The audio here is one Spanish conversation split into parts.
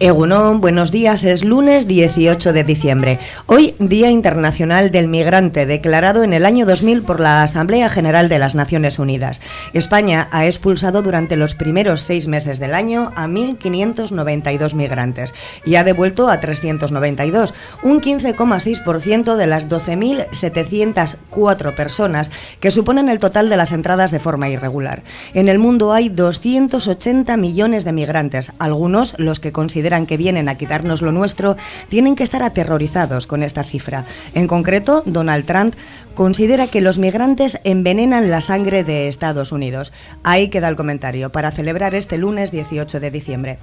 Egunon, buenos días. Es lunes 18 de diciembre. Hoy, Día Internacional del Migrante, declarado en el año 2000 por la Asamblea General de las Naciones Unidas. España ha expulsado durante los primeros seis meses del año a 1.592 migrantes y ha devuelto a 392, un 15,6% de las 12.704 personas que suponen el total de las entradas de forma irregular. En el mundo hay 280 millones de migrantes, algunos los que consideran que vienen a quitarnos lo nuestro tienen que estar aterrorizados con esta cifra. En concreto, Donald Trump considera que los migrantes envenenan la sangre de Estados Unidos. Ahí queda el comentario para celebrar este lunes 18 de diciembre.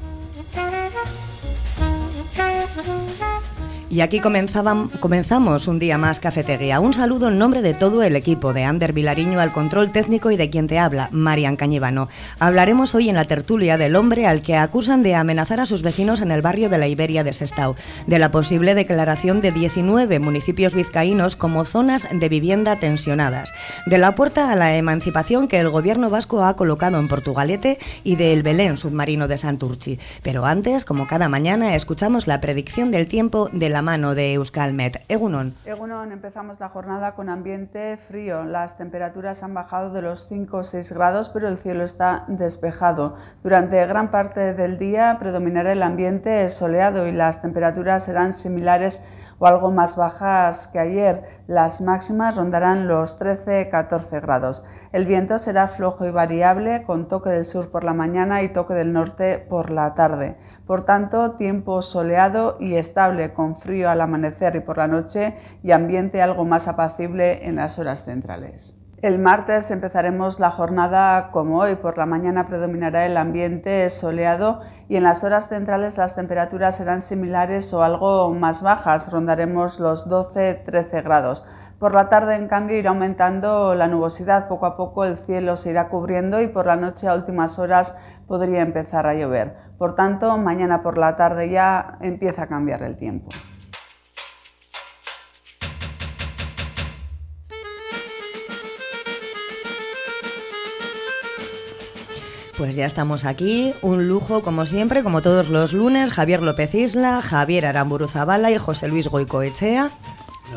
Y aquí comenzamos un día más Cafetería. Un saludo en nombre de todo el equipo, de Ander Vilariño al control técnico y de quien te habla, Marian Cañivano. Hablaremos hoy en la tertulia del hombre al que acusan de amenazar a sus vecinos en el barrio de la Iberia de Sestao, de la posible declaración de 19 municipios vizcaínos como zonas de vivienda tensionadas, de la puerta a la emancipación que el gobierno vasco ha colocado en Portugalete y del Belén submarino de Santurchi. Pero antes, como cada mañana, escuchamos la predicción del tiempo de la mano de Euskalmet. Egunon. Egunon, empezamos la jornada con ambiente frío. Las temperaturas han bajado de los 5 o 6 grados, pero el cielo está despejado. Durante gran parte del día predominará el ambiente soleado y las temperaturas serán similares o algo más bajas que ayer. Las máximas rondarán los 13-14 grados. El viento será flojo y variable, con toque del sur por la mañana y toque del norte por la tarde. Por tanto, tiempo soleado y estable, con frío al amanecer y por la noche y ambiente algo más apacible en las horas centrales. El martes empezaremos la jornada como hoy. Por la mañana predominará el ambiente soleado y en las horas centrales las temperaturas serán similares o algo más bajas. Rondaremos los 12-13 grados. Por la tarde, en cambio, irá aumentando la nubosidad. Poco a poco el cielo se irá cubriendo y por la noche a últimas horas podría empezar a llover. Por tanto, mañana por la tarde ya empieza a cambiar el tiempo. Pues ya estamos aquí, un lujo como siempre, como todos los lunes, Javier López Isla, Javier Aramburu Zabala y José Luis Goicoechea.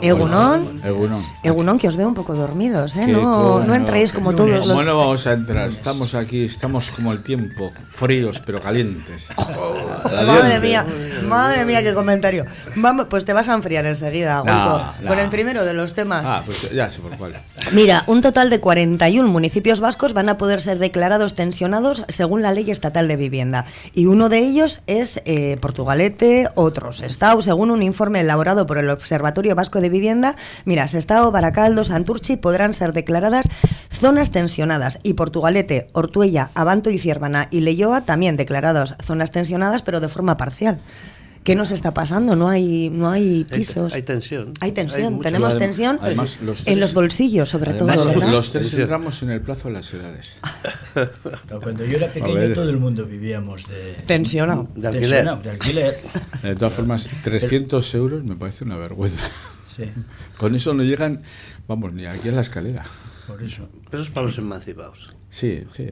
Egunon. Egunon. Egunon, que os veo un poco dormidos, ¿eh? No, no entréis como todos los... ¿Cómo no vamos a entrar? Estamos aquí, estamos como el tiempo, fríos pero calientes. madre mía, madre mía, qué comentario. Vamos, pues te vas a enfriar enseguida, No, con el primero de los temas. Ah, pues ya sé por cuál. Mira, un total de 41 municipios vascos van a poder ser declarados tensionados según la ley estatal de vivienda. Y uno de ellos es eh, Portugalete, otros Estado, según un informe elaborado por el Observatorio Vasco de Vivienda. Mira, Sestao, Baracaldo, Santurchi podrán ser declaradas zonas tensionadas. Y Portugalete, Ortuella, Abanto y Ciervana y Leyoa también declaradas zonas tensionadas, pero de forma parcial. ¿Qué nos está pasando? No hay, no hay pisos. hay tensión. Hay tensión, tenemos tensión además, los en los bolsillos, sobre Además, todo. ¿verdad? Los tres entramos en el plazo de las. Pero cuando yo era pequeño todo el mundo vivíamos de... Tensionado. De alquiler. tensionado, de alquiler. De todas formas, 300 euros me parece una vergüenza. Sí, Con eso no llegan, vamos, ni aquí a la escalera. por eso. Eso es para los emancipados. Sí, sí.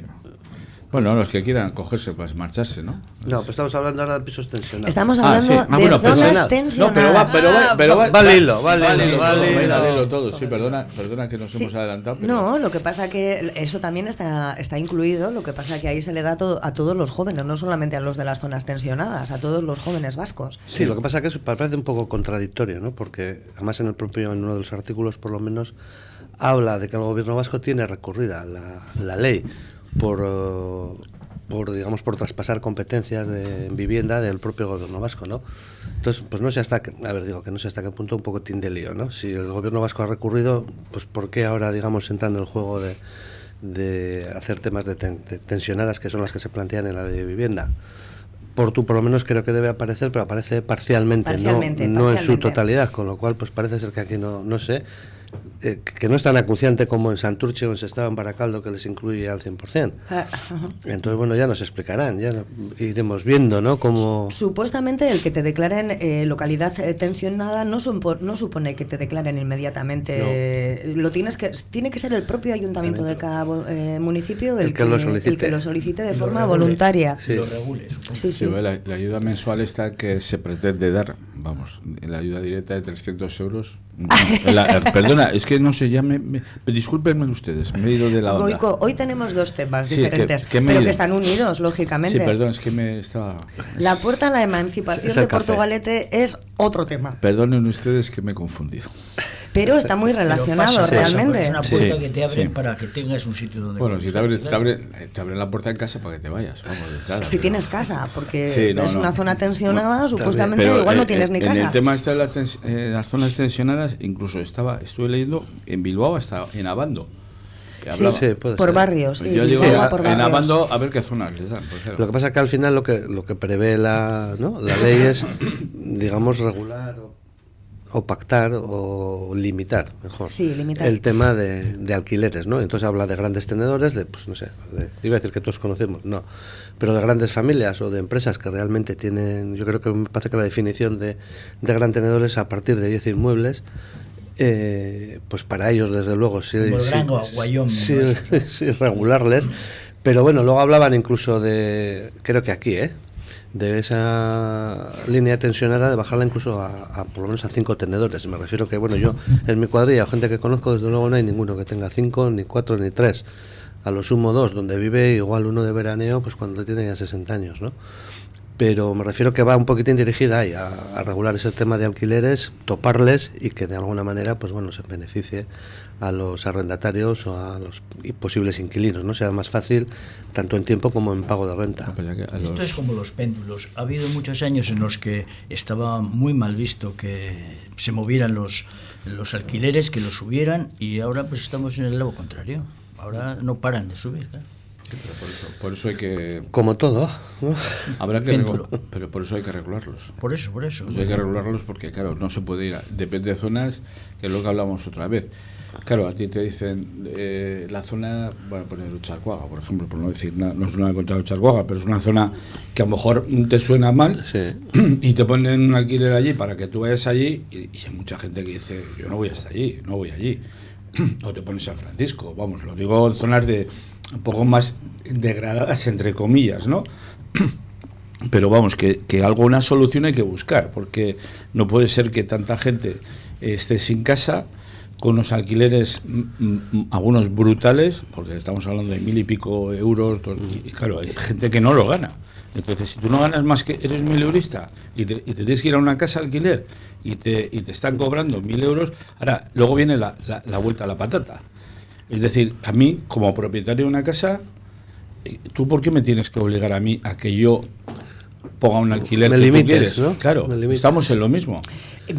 Bueno, los que quieran cogerse, pues marcharse, ¿no? No, pues estamos hablando ahora de pisos tensionados. Estamos Ah, hablando sí. Ah, de bueno, zonas nada. tensionadas. No, pero va, pero va, pero va, va al hilo, va al hilo, hilo, va al todo, hilo. todo. Sí, perdona, perdona que nos Sí. hemos adelantado. Pero No, lo que pasa que eso también está, está incluido, lo que pasa que ahí se le da todo, a todos los jóvenes, no solamente a los de las zonas tensionadas, a todos los jóvenes vascos. Sí, lo que pasa que eso parece un poco contradictorio, ¿no? Porque además en el propio, en uno de los artículos por lo menos, habla de que el gobierno vasco tiene recurrida la, la ley por, eh, por, digamos, por traspasar competencias de vivienda del propio gobierno vasco, ¿no? Entonces, pues no sé hasta qué, a ver, digo que no sé hasta qué punto un poco de lío, ¿no? Si el gobierno vasco ha recurrido, pues ¿por qué ahora, digamos, entra en el juego de, de hacer temas de, ten- de tensionadas que son las que se plantean en la ley de vivienda? Por tú, por lo menos creo que debe aparecer, pero aparece parcialmente, Parcialmente, no, no en su totalidad, con lo cual pues parece ser que aquí no, no sé. Eh, que no es tan acuciante como en Santurce o en Sestao, en Baracaldo, que les incluye al 100%. Ah. Entonces, bueno, ya nos explicarán, ya iremos viendo, ¿no? Cómo... Supuestamente el que te declaren eh, localidad eh, tensionada no, supo- no supone que te declaren inmediatamente. eh, Lo tienes que tiene que ser el propio ayuntamiento de cada eh, municipio el, El que lo solicite. el que lo solicite de forma regule. voluntaria. Y Lo regule. Sí, Sí, sí. la, la ayuda mensual esta que se pretende dar, vamos, la ayuda directa de 300 euros. La- eh, es que no sé, ya me, me- discúlpenme ustedes, me he ido de la onda. Goico, hoy tenemos dos temas Sí, que- diferentes, que me pero que están unidos, Sí, lógicamente. perdón, es que me estaba... La puerta a la emancipación Es el de. Portugalete es otro tema, Perdonen ustedes que me he confundido. pero está muy relacionado pasa, pasa, realmente. Es una Sí, puerta que te abren sí. para que tengas un sitio donde. Bueno, si te abren, te, abren, te abren la puerta en casa para que te vayas, vamos, Si pero- tienes casa, porque Sí, no, es no. una zona tensionada, supuestamente Pero, igual eh, no tienes eh, ni En casa. el tema este de la tens- eh, las zonas tensionadas, incluso estaba, estuve leyendo en Bilbao hasta en Abando. Que Sí, hablaba- Sí, puede por ser. barrios. Sí, yo digo, Bilbao a- por en barrios. Abando a ver qué dan. pues. Lo que pasa que al final lo que, lo que prevé la, ¿no? la ley es, digamos, regular o, o pactar o limitar, mejor, Sí, limitar. el tema de, de alquileres, ¿no? Entonces habla de grandes tenedores, de, pues no sé, de- iba a decir que todos conocemos, no, pero de grandes familias o de empresas que realmente tienen, yo creo que me parece que la definición de, de gran tenedor es a partir de 10 inmuebles, eh, pues para ellos, desde luego, sí, sí, regularles. Pero bueno, luego hablaban incluso de, creo que aquí, ¿eh? de esa línea tensionada de bajarla incluso a, a por lo menos a cinco tenedores. Me refiero que, bueno, yo en mi cuadrilla, gente que conozco, desde luego no hay ninguno que tenga cinco, ni cuatro, ni tres. A lo sumo dos, donde vive igual uno de veraneo, pues cuando tiene ya 60 años, ¿no? Pero me refiero que va un poquitín dirigida ahí a, a regular ese tema de alquileres, toparles y que de alguna manera, pues bueno, se beneficie a los arrendatarios o a los posibles inquilinos, ¿no? Sea más fácil tanto en tiempo como en pago de renta. Ah, pues Esto es como los péndulos. Ha habido muchos años en los que estaba muy mal visto que se movieran los, los alquileres, que los subieran, y ahora pues estamos en el lado contrario. Ahora no paran de subir. claro. Por, eso, por eso hay que... Como todo, ¿no? Habrá que pero por eso hay que regularlos. Por eso, por eso. Por eso hay que regularlos porque, claro, no se puede ir a... Depende de zonas, que es lo que hablamos otra vez. Claro, a ti te dicen eh, la zona, voy a poner Ucharcuaga, por ejemplo, por no decir nada, no es nada contra Ucharcuaga, pero es una zona que a lo mejor te suena mal Sí. y te ponen un alquiler allí para que tú vayas allí y, y hay mucha gente que dice, yo no voy hasta allí, no voy allí. o te pones San Francisco, vamos, lo digo en zonas de un poco más degradadas, entre comillas, ¿no? Pero vamos, que, que algo, una solución hay que buscar, porque no puede ser que tanta gente esté sin casa, con unos alquileres, mm, mm, algunos brutales, porque estamos hablando de mil y pico euros, y claro, hay gente que no lo gana. Entonces, si tú no ganas más que eres mil eurista y te, y te tienes que ir a una casa alquiler y te, y te están cobrando mil euros, ahora, luego viene la, la- la vuelta a la patata. Es decir, a mí, como propietario de una casa, ¿tú por qué me tienes que obligar a mí a que yo ponga un alquiler Me que tú limites, quieres? ¿no? Claro, Me limites. estamos en lo mismo.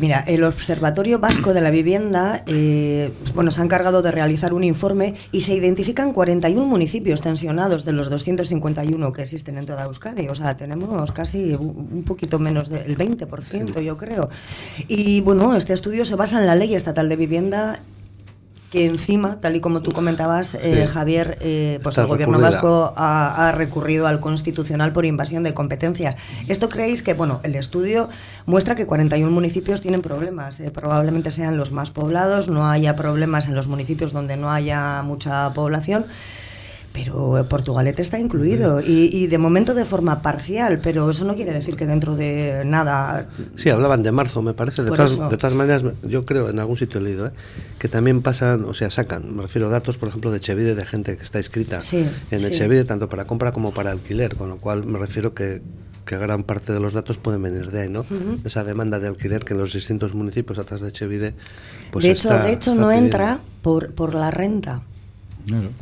Mira, el Observatorio Vasco de la Vivienda, eh, bueno, se ha encargado de realizar un informe y se identifican 41 municipios tensionados de los 251 que existen en toda Euskadi. O sea, tenemos casi un un poquito menos del 20%, yo creo. Y bueno, este estudio se basa en la Ley Estatal de Vivienda que encima, tal y como tú comentabas, eh, Sí. Javier, eh, pues Está el gobierno recurrida. vasco ha, ha recurrido al constitucional por invasión de competencias. ¿Esto creéis que, bueno, el estudio muestra que 41 municipios tienen problemas? eh, probablemente sean los más poblados, no haya problemas en los municipios donde no haya mucha población. Pero eh, Portugalete está incluido y, y de momento de forma parcial, pero eso no quiere decir que dentro de nada Sí, hablaban de marzo, me parece. De todas, de todas maneras, yo creo, en algún sitio he leído, ¿eh? que también pasan, o sea, sacan, me refiero a datos, por ejemplo, de Chevide, de gente que está inscrita Sí, en el sí. Chevide, tanto para compra como para alquiler, con lo cual me refiero que, que gran parte de los datos pueden venir de ahí, ¿no? Esa demanda de alquiler que en los distintos municipios atrás de Chevide, pues de hecho, está- de hecho no pidiendo. entra por, por la renta.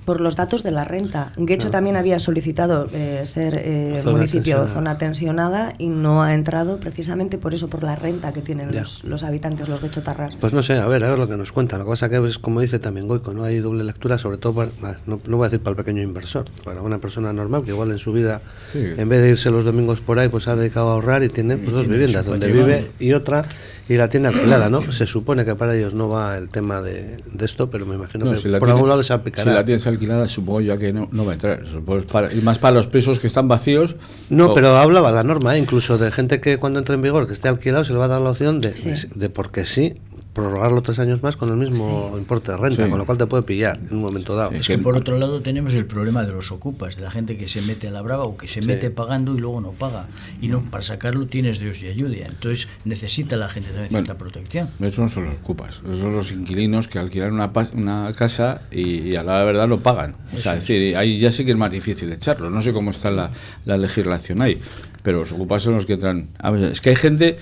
Por los datos de la renta. Guecho también había solicitado eh, ser eh, municipio tensionada. zona tensionada y no ha entrado precisamente por eso, por la renta que tienen los, los, habitantes, los guechotarras. Pues no sé, a ver, a ver lo que nos cuentan. Lo que pasa que es como dice también Goico, ¿no? Hay doble lectura, sobre todo, para, no, no, voy a decir para el pequeño inversor, para una persona normal que igual en su vida, sí. en vez de irse los domingos por ahí, pues ha dedicado a ahorrar y tiene pues, dos viviendas, donde vive y otra y la tiene alquilada, ¿no? Se supone que para ellos no va el tema de, de esto, pero me imagino no, que si por tiene, algún lado les aplicará. Si la tienes alquilada, supongo yo que no, no va a entrar. Para, y más para los pisos que están vacíos. No, o... pero hablaba la norma, ¿eh? incluso de gente que cuando entre en vigor, que esté alquilado, se le va a dar la opción de, sí. de, de porque sí, prorrogarlo tres años más con el mismo sí. importe de renta, sí. con lo cual te puede pillar en un momento dado. Es que por otro lado tenemos el problema de los ocupas, de la gente que se mete a la brava o que se sí. mete pagando y luego no paga. Y no para sacarlo tienes Dios y ayuda. Entonces necesita la gente también bueno, cierta protección. Eso no son los ocupas, esos son los inquilinos que alquilan una, una casa y, y, a la verdad lo pagan. O sea, es decir, ahí ya sí que es más difícil echarlo. No sé cómo está la, la legislación ahí, pero los ocupas son los que. A ver, es que hay gente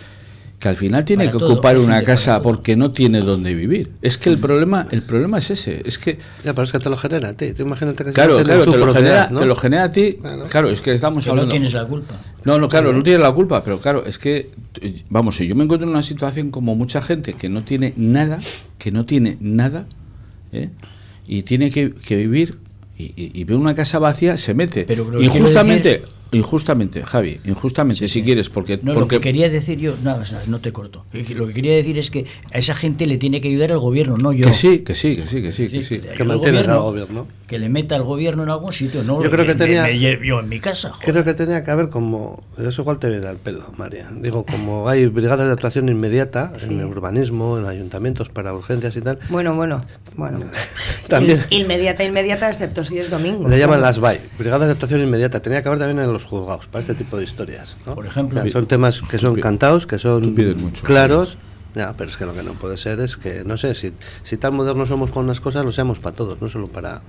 que al final tiene que todo, ocupar una casa porque no tiene dónde vivir. Es que el problema el problema es ese, es que ya, pero es que te lo genera a ti. Tú imagínate que claro, claro, te lo, genera, ¿no? te lo genera a ti. Claro, claro es que estamos que hablando. No tienes la culpa. No, no, claro, no tienes la culpa, pero claro, es que vamos, si yo me encuentro en una situación como mucha gente que no tiene nada, que no tiene nada, ¿eh? y tiene que, que vivir y, y, y, ve una casa vacía, se mete. Pero, Injustamente, decir... injustamente, Javi, injustamente, sí, si sí. quieres, porque, no, porque... Lo que quería decir yo, no, no te corto. Lo que quería decir es que a esa gente le tiene que ayudar el gobierno, no yo. Que sí, que sí, que sí, que sí. Que, sí, que, que mantiene al gobierno. Que le meta al gobierno en algún sitio, no yo creo que, me, tenía, me, me, yo en mi casa. Joder. Creo que tenía que haber como. Eso igual te viene al pelo, María. Digo, como hay brigadas de actuación inmediata sí. en el urbanismo, en ayuntamientos para urgencias y tal. Bueno, bueno, bueno. también. Inmediata, inmediata, excepto si es domingo. Le llaman las BAI, brigadas de actuación inmediata. Tenía que haber también en los juzgados para este tipo de historias. ¿no? Por ejemplo. O sea, son temas que son cantados, que son mucho, claros. Ya, pero es que lo que no puede ser es que, no sé, si, si tan modernos somos con unas cosas, lo seamos para todos, no solo para,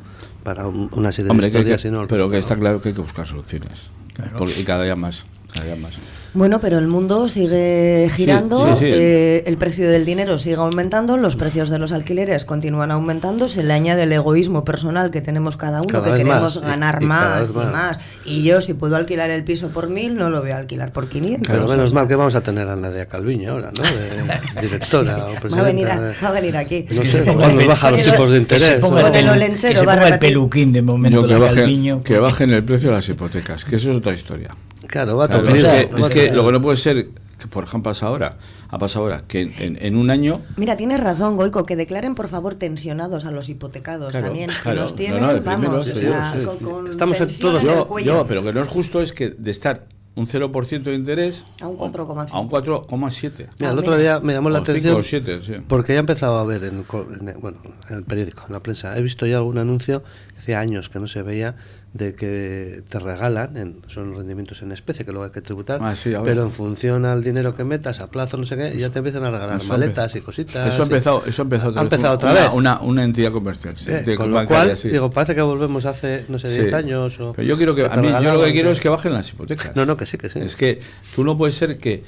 para una serie Hombre, de historias, que, sino... Pero que está claro que hay que buscar soluciones. Claro. Porque, y cada día más. Día más. Bueno, pero el mundo sigue girando, sí, sí, sí. Eh, el precio del dinero sigue aumentando, los precios de los alquileres continúan aumentando, se le añade el egoísmo personal que tenemos cada uno, cada que queremos más, ganar y, y más, y más. más. Y yo, si puedo alquilar el piso por mil, no lo voy a alquilar por 500. Pero menos mal que vamos a tener a Nadia Calviño ahora, ¿no? De directora o presidenta. Va a venir, a, va a venir aquí. No sé, cuando nos baja los tipos de interés. Que se ponga, el, el, que se ponga el peluquín de momento. Yo, que, bajen, que bajen el precio de las hipotecas, que eso es otra historia. Claro, va a claro, es, que, es que lo que no puede ser que por ejemplo pasa ahora, ha pasado ahora, que en, en, un año... Mira, tienes razón, Goico, que declaren por favor tensionados a los hipotecados claro, también, claro, que los tienen, no, no, vamos, primero, o sea, sí, con, con Estamos en todos... Yo, yo, pero que no es justo es que de estar un 0% de interés a un 4,7. A un 4,7. Mira, el otro día me llamó la atención 7, sí. porque ya he empezado a ver en, en, bueno, en el periódico, en la prensa, he visto ya algún anuncio que hacía años que no se veía de que te regalan, en, son rendimientos en especie que luego hay que tributar, ah, sí, pero en función al dinero que metas, a plazo, no sé qué, ya te empiezan a regalar eso maletas y cositas. Eso ha empezado, eso ha empezado otra, ha empezado otra una, vez. Una, una, entidad comercial. Sí, eh, de con lo cual, sí. digo, parece que volvemos hace, no sé, 10 sí. años. O pero yo quiero que, a mí, yo lo que quiero es que bajen las hipotecas. No, no, que sí, que sí. Es que tú no puedes ser que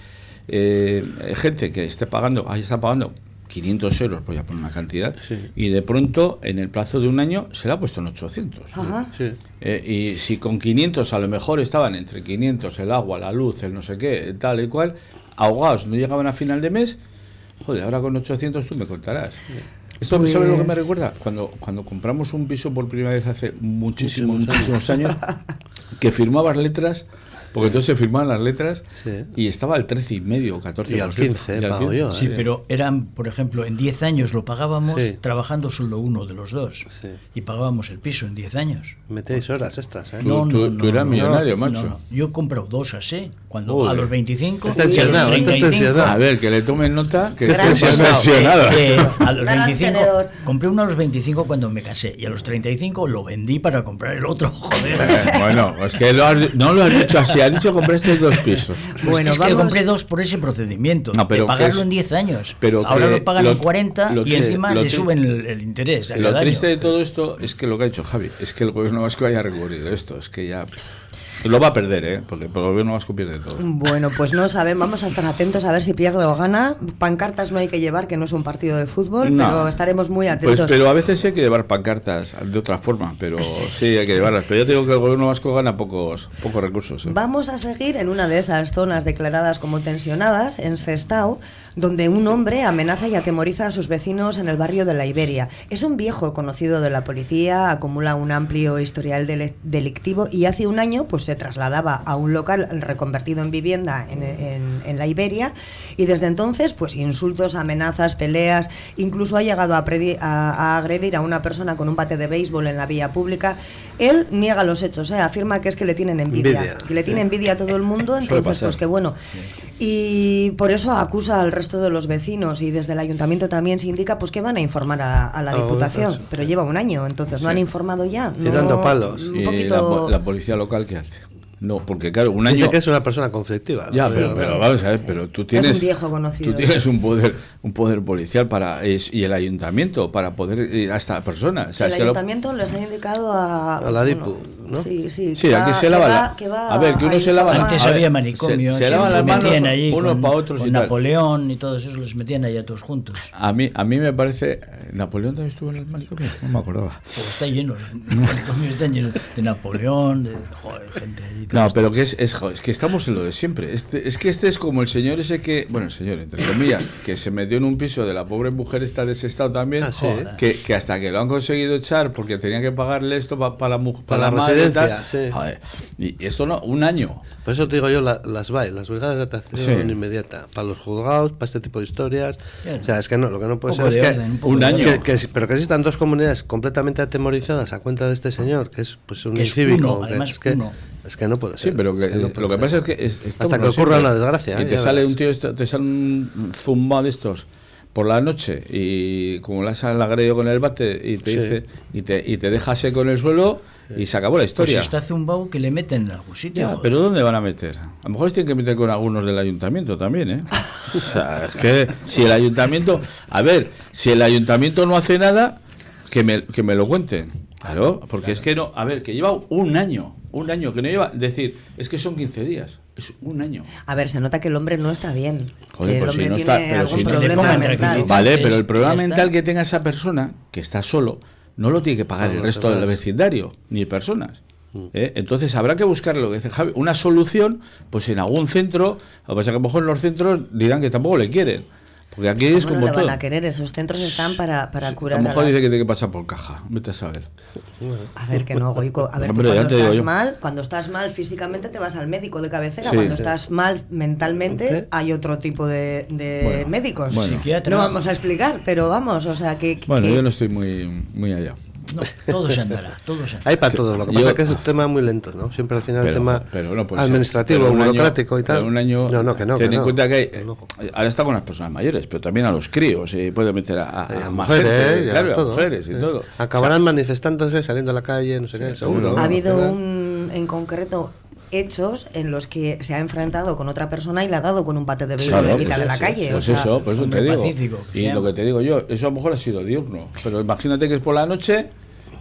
eh, gente que esté pagando, ahí está pagando 500 euros, voy a poner una cantidad, sí. y de pronto en el plazo de un año se le ha puesto en 800. Ajá. Sí. Eh, y si con 500 a lo mejor estaban entre 500 el agua, la luz, el no sé qué, tal y cual, ahogados, no llegaban a final de mes, joder, ahora con 800 tú me contarás. Esto pues... ¿sabes lo que me recuerda? Cuando, cuando compramos un piso por primera vez hace muchísimos, muchísimos años, que firmabas letras porque entonces se firmaban las letras sí. y estaba al 13 y medio, 14 y al 15, y al 15. Yo, Sí, eh. pero eran, por ejemplo, en 10 años lo pagábamos sí. trabajando solo uno de los dos. Sí. Y pagábamos el piso en 10 años. Metéis horas extras, ¿eh? No, tú, no, tú eras millonario, macho. Yo he comprado dos así. Cuando Uy. a los 25. Está tensionado, está tensionado. A ver, que le tomen nota que está tensionado. Eh, eh, a los 25. compré uno a los 25 cuando me casé. Y a los 35 lo vendí para comprar el otro. Joder. Eh, bueno, es que lo has, no lo has dicho así ha dicho compraste dos pisos. Bueno, es que compré dos por ese procedimiento. No, pero de pagarlo en 10 años. Pero Ahora lo pagan en 40 y encima le suben el, interés. lo triste de todo esto es que lo que ha dicho Javi, es que el gobierno vasco haya recurrido esto. Es que ya. Lo va a perder, ¿eh? Porque el gobierno vasco pierde todo. Bueno, pues no sabemos, vamos a estar atentos a ver si pierde o gana. Pancartas no hay que llevar, que no es un partido de fútbol, pero estaremos muy pues, atentos. Pues, pero a veces hay que llevar pancartas de otra forma, pero sí hay que llevarlas. Pero yo digo que el gobierno vasco gana pocos, pocos recursos. ¿eh? Vamos a seguir en una de esas zonas declaradas como tensionadas, en Sestao, donde un hombre amenaza y atemoriza a sus vecinos en el barrio de la Iberia. Es un viejo conocido de la policía, acumula un amplio historial delictivo y hace un año pues se trasladaba a un local reconvertido en vivienda en, la Iberia y desde entonces pues insultos, amenazas, peleas, incluso ha llegado a, a, agredir a una persona con un bate de béisbol en la vía pública. Él niega los hechos, ¿eh? afirma que es que le tienen envidia, que le tiene envidia a todo el mundo, entonces pues que bueno. Y por eso acusa al resto de los vecinos y desde el ayuntamiento también se indica pues que van a informar a, la Diputación, pero lleva un año, entonces no han informado ya. Y dando palos. Un poquito... la policía local qué hace? No, porque claro, un año. Dice que es una persona conflictiva. Ya, pero, vamos a ver, pero tú tienes. Es un viejo conocido. Tú tienes un poder, un poder policial para y el ayuntamiento para poder ir a esta persona. el ayuntamiento les ha indicado a. A la DIPU, ¿no? Sí, sí. Sí, aquí se lava. la, a ver, que uno se lava. Antes había manicomio. Se, se lavan las manos allí unos para otros. Con Napoleón y todos esos los metían ahí a todos juntos. A mí, a mí me parece. ¿Napoleón también estuvo en el manicomio? No me acordaba. Pues está lleno. Los manicomios están llenos de Napoleón, de joder, gente ahí. No, pero que es es, que estamos en lo de siempre. Este, es que este es como el señor ese que, bueno, el señor, entre comillas, que se metió en un piso de la pobre mujer está desestado también, ah, que, que, hasta que lo han conseguido echar porque tenían que pagarle esto para la, para, la, residencia. y, esto no, un año. Por eso te digo yo, las BAE, las brigadas de atención inmediata, para los juzgados, para este tipo de historias. O sea, es que no, lo que no puede ser es que un año. pero que existan dos comunidades completamente atemorizadas a cuenta de este señor, que es pues un incívico. es que, es que no puede ser. Sí, pero lo que pasa es que. Hasta que ocurra una desgracia. Y ¿eh? te sale un tío, te sale un zumbado de estos por la noche y como la has agredido con el bate y te dice y te, y te deja seco en el suelo y se acabó la pues historia. Pues está zumbado que le meten en algún sitio. pero ¿dónde van a meter? A lo mejor les tienen que meter con algunos del ayuntamiento también, ¿eh? o sea, es que si el ayuntamiento, a ver, si el ayuntamiento no hace nada, que me, que me lo cuenten. Claro, porque es que no, a ver, que lleva un año un año que no lleva, decir, es que son 15 días. Es un año. A ver, se nota que el hombre no está bien. Joder, pues si no está, pero si problema mental. Vale, pero el problema mental que tenga esa persona, que está solo, no lo tiene que pagar el resto del vecindario, ni personas. Mm. ¿eh? Entonces habrá que buscar lo que dice Javi, una solución, pues en algún centro, que pasa que a lo mejor en los centros dirán que tampoco le quieren. Porque aquí es como no van a querer, esos centros están para, para curar. A lo mejor dice que tiene que pasar por caja, vete a saber. A ver, que no, Goico. A ver, cuando estás mal, cuando estás mal físicamente te vas al médico de cabecera. cuando estás mal mentalmente hay otro tipo de, de médicos. No vamos a explicar, pero vamos, o sea que. Bueno, yo no estoy muy, muy allá. No, todo se andará, todo se Hay para todo, lo que pasa es que es un tema muy lento, ¿no? Siempre al final el tema administrativo, burocrático y tal. un año, no, no, que no, ten en cuenta que hay, ahora está con las personas mayores, pero también a los críos, y puede meter a, a, mujeres, claro, a mujeres y todo. Acabarán manifestándose, saliendo a la calle, no sé qué, seguro. Ha habido un, en concreto, hechos en los que se ha enfrentado con otra persona y le ha dado con un bate de béisbol en mitad de la calle. Pues eso, pues eso te digo. y lo que te digo yo, eso a lo mejor ha sido diurno, pero imagínate que es por la noche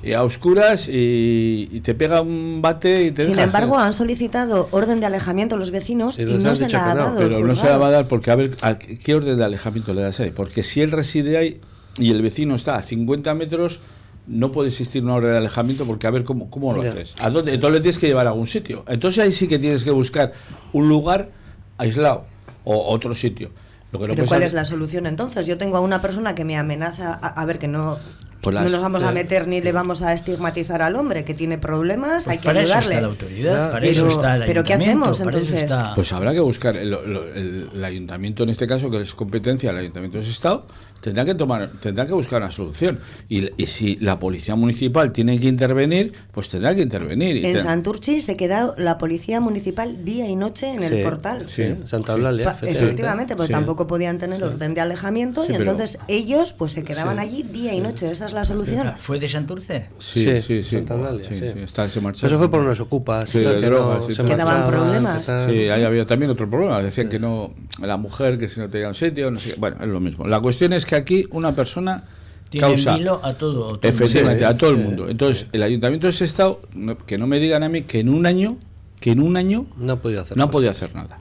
y a oscuras y, te pega un bate y te Sin embargo, han solicitado orden de alejamiento a los vecinos y, no se la ha dado. Pero no se la va a dar porque, a ver, ¿qué orden de alejamiento le das ahí? Porque si él reside ahí y el vecino está a 50 metros, no puede existir una orden de alejamiento porque a ver cómo, cómo lo haces. ¿A dónde? Entonces le tienes que llevar a algún sitio. Entonces ahí sí que tienes que buscar un lugar aislado o otro sitio. Pero ¿cuál es la solución entonces? Yo tengo a una persona que me amenaza, a ver, que no pues no nos vamos a meter ni le vamos a estigmatizar al hombre que tiene problemas, pues hay que para ayudarle. Eso está la autoridad, para eso está el Pero ¿qué hacemos entonces? Pues habrá que buscar el, ayuntamiento en este caso que es competencia, el ayuntamiento es Estado, tendrá que tomar, tendrá que buscar una solución. Y, y si la policía municipal tiene que intervenir, pues tendrá que intervenir. En te- Santurchi se quedó la policía municipal día y noche en Sí, el portal. Sí, Santa Eulalia, efectivamente. Porque Sí. tampoco podían tener orden de alejamiento Sí, y pero- entonces ellos pues se quedaban allí día y noche. Esa es la solución. ¿Fue de Santurce? Sí, Sí, sí. Santa Eulalia, sí, sí. sí, está- se. Eso fue por unos ocupas. Sí, que drogas no se tal. Que daban marchaban, problemas. Sí, ahí había también otro problema. Decían que no, la mujer que si no tenía un sitio, no sé. Bueno, es lo mismo. La cuestión es que aquí una persona Tiene causa. vilo a todo. a todo el Efectivamente, Sí, a todo el mundo. Entonces, el ayuntamiento de ese estado, que no me digan a mí que en un año, que en un año No ha podido hacer no ha podido hacer nada.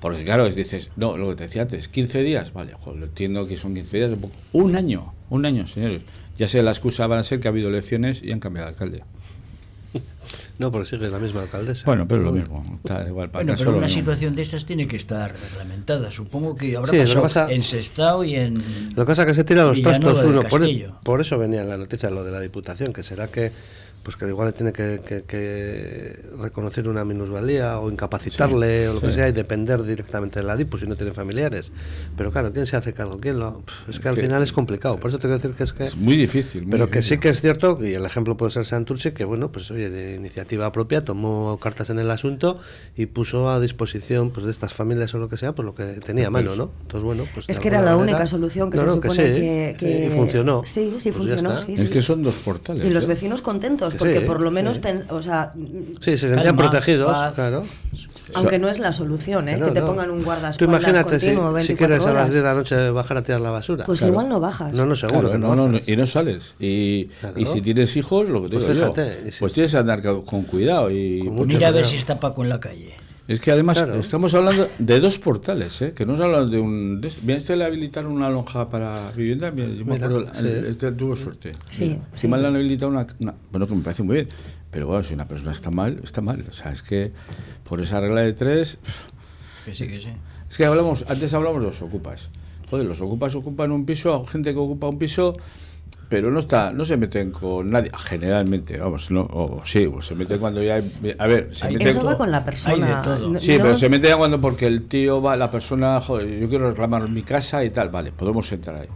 Porque claro, es- dices, no, lo que te decía antes, 15 días, vale, joder, lo entiendo que son 15 días, un poco. Un año, un año, señores. Ya sé, la excusa va a ser que ha habido elecciones y han cambiado de alcalde. No, porque sigue la misma alcaldesa. Bueno, pero lo mismo, está igual para Bueno, pero una no. situación de esas tiene que estar reglamentada. Supongo que habrá Sí, lo que pasado pasa- en Sestao y en... Lo que pasa es que se tira los trastos uno. Por, Castillo. por eso venía la noticia lo de la Diputación, que será que pues que igual le tiene que, que- que reconocer una minusvalía o incapacitarle o lo que sí. sea y depender directamente de la DIPU si no tiene familiares. Pero claro, ¿quién se hace cargo? ¿Quién lo...? Es que al Que- final es complicado. Por eso te quiero decir que es que... Es muy difícil. muy Pero que sí que es cierto, y el ejemplo puede ser Santurce, que bueno, pues oye, de iniciativa propia tomó cartas en el asunto y puso a disposición pues de estas familias o lo que sea, pues lo que tenía a mano, ¿no? Entonces bueno, pues Es que era la manera- única solución que No, se no, supone sí, que, que- y funcionó. Sí, sí, Pues funcionó. sí, Es sí. que son dos portales. Y los ¿eh? vecinos contentos, Que porque sí, por lo menos, sí. pen- o sea, Sí, se sentían Calma, protegidos, paz. claro. aunque no es la solución, ¿eh? Que no, que te no. pongan un Tú guardaespaldas imagínate si, continuo, si 24 quieres a las horas. 10 de la noche bajar a tirar la basura. Pues Claro. igual no bajas. No, no, seguro Claro, que no, no. y no sales. Y, Claro. y si tienes hijos, lo que te Pues digo yo, fíjate, y si- pues tienes que andar con cuidado. Y Con pues Mira a ver si está Paco en la calle. Es que además Claro. estamos hablando de dos portales, ¿eh? que no se habla de un... De, ¿Bien este le habilitaron una lonja para vivienda? Bien, Yo me acuerdo, sí. este tuvo suerte. Sí, Si sí. mal le han habilitado una, una- Bueno, que me parece muy bien. Pero bueno, si una persona está mal, está mal. O sea, es que por esa regla de tres... Que sí, que sí. Es que hablamos, antes hablamos de los ocupas. Joder, los ocupas ocupan un piso, gente que ocupa un piso, pero no está, no se meten con nadie, generalmente, vamos, no, o sí, o se meten cuando ya hay, a ver, se Hay meten Eso con- va con la Hay persona. de todo. No- Sí, no- pero se mete ya cuando porque el tío va, la persona, joder, yo quiero reclamar mi casa y tal, vale, podemos entrar ahí.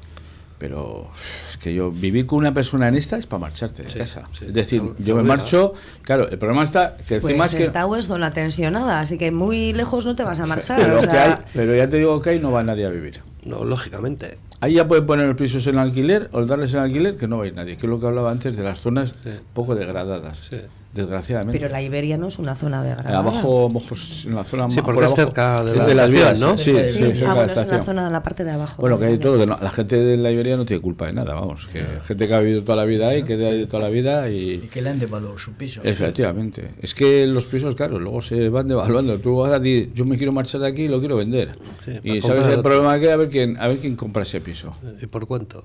Pero es que yo vivir con una persona en esta es para marcharte de Sí, casa. sí, es decir, yo me marcho, claro, el problema está que Pues encima es que esta es zona tensionada, así que muy lejos no te vas a marchar. pero, o que sea, hay, pero ya te digo que ahí no va nadie a vivir. No, lógicamente. Ahí ya pueden poner los pisos en alquiler o darles en alquiler que no va a ir nadie, que es lo que hablaba antes de las zonas Sí. poco degradadas, Sí. Desgraciadamente. pero la Iberia no es una zona degradada. Abajo, abajo, en la zona Sí, más- porque por es abajo, cerca de la estación, vías, ¿no? Sí, Sí, sí, Sí, ah, de bueno, es en la estación. zona, la parte de abajo. Bueno, que hay todo, que no- la gente de la Iberia no tiene culpa de nada, vamos, que gente que ha vivido toda la vida ahí, que ha vivido toda la vida Y y... que le han devaluado su piso. Efectivamente. Es que los pisos, claro, luego se van devaluando. Tú ahora di, yo me quiero marchar de aquí y lo quiero vender. Sí, y sabes el otro. problema que hay, a ver quién, a ver quién compra ese piso. ¿Y por cuánto?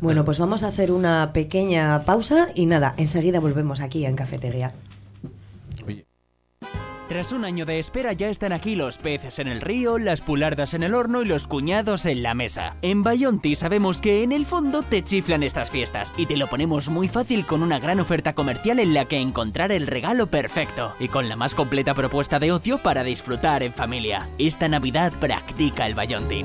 Bueno, pues vamos a hacer una pequeña pausa y nada, enseguida volvemos aquí en Cafetería. Tras un año de espera ya están aquí los peces en el río, las pulardas en el horno y los cuñados en la mesa. En Bayonti sabemos que en el fondo te chiflan estas fiestas y te lo ponemos muy fácil con una gran oferta comercial en la que encontrar el regalo perfecto y con la más completa propuesta de ocio para disfrutar en familia. Esta Navidad practica el Bayontin.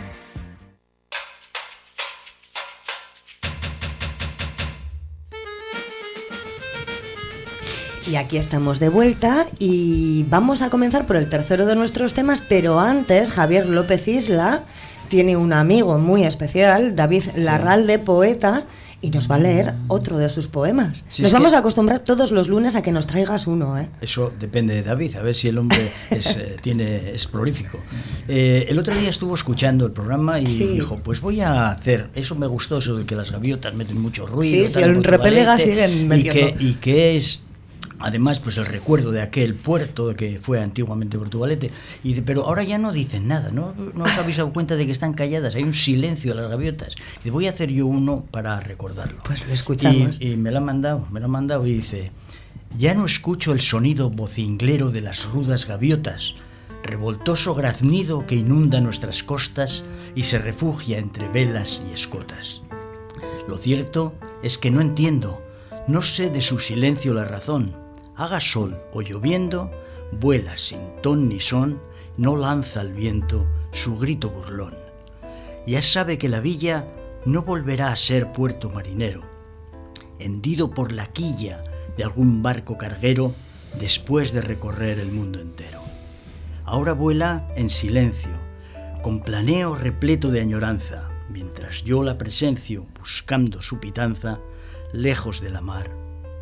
Y aquí estamos de vuelta y vamos a comenzar por el tercero de nuestros temas, pero antes Javier López Isla tiene un amigo muy especial, David Larralde, poeta, y nos va a leer otro de sus poemas. Nos vamos a acostumbrar todos los lunes a que nos traigas uno, ¿eh? Eso depende de David, a ver si el hombre es, eh, tiene, es prolífico. Eh, el otro día estuvo escuchando el programa y Sí. dijo, pues voy a hacer, eso me gustó, eso de que las gaviotas meten mucho ruido. Sí, tal, Portugalete, Repelega siguen y metiendo. que, y que es... Además, pues el recuerdo de aquel puerto que fue antiguamente Portugalete. Y de- pero ahora ya no dicen nada, ¿no? ¿No os habéis dado cuenta de que están calladas? Hay un silencio de las gaviotas. Y voy a hacer yo uno para recordarlo. Pues lo escuchamos. Y, y me lo ha mandado, me lo ha mandado y dice, ya no escucho el sonido vocinglero de las rudas gaviotas, revoltoso graznido que inunda nuestras costas y se refugia entre velas y escotas. Lo cierto es que no entiendo, no sé de su silencio la razón. Haga sol o lloviendo, vuela sin ton ni son, no lanza al viento su grito burlón. Ya sabe que la villa no volverá a ser puerto marinero, hendido por la quilla de algún barco carguero después de recorrer el mundo entero. Ahora vuela en silencio, con planeo repleto de añoranza, mientras yo la presencio buscando su pitanza, lejos de la mar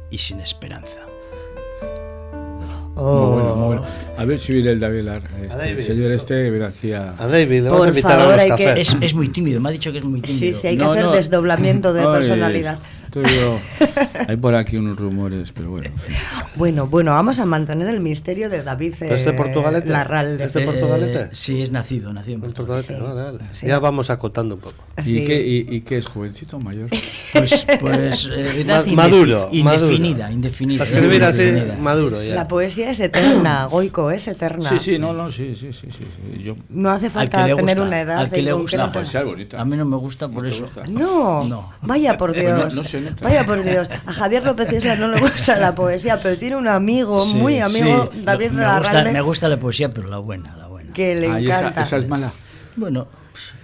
y sin esperanza. Muy bueno, muy bueno. A ver si viene el David Lar, este, David. el señor este, ven aquí a... A David, le Por vamos a favor, a hay que-. Es, es muy tímido, me ha dicho que es muy tímido. Sí, sí, hay que No, hacer no. desdoblamiento de Ay, personalidad. yo- Hay por aquí unos rumores, pero bueno. en fin. Bueno, bueno, vamos a mantener el misterio de David ¿Pero es de eh, Portugalete? Larralde. ¿Es de Portugalete? Eh, sí, es nacido, nacido en portugalete, vale, vale. sí. Ya vamos acotando un poco. ¿Y, Sí. qué, y, y qué es, jovencito o mayor? Pues, pues eh, edad Ma- maduro, indefi- maduro. indefinida, indefinida. Escribir así, indefinida. maduro ya. La poesía es eterna, Goico, es eterna. Sí, sí, no, no, sí, sí, sí, sí. sí. Yo, No hace Al falta tener gusta, una edad al que le gusta. A mí no me gusta por ¿No eso. gusta? No, No. vaya por no- Dios. no se nota. Vaya por Dios. A Javier López Isla no le gusta la poesía, pero tiene un amigo, Sí, muy amigo, sí, David me gusta, me gusta la poesía, pero la buena, la buena. que le Ah, esa, encanta. esa es mala. Bueno,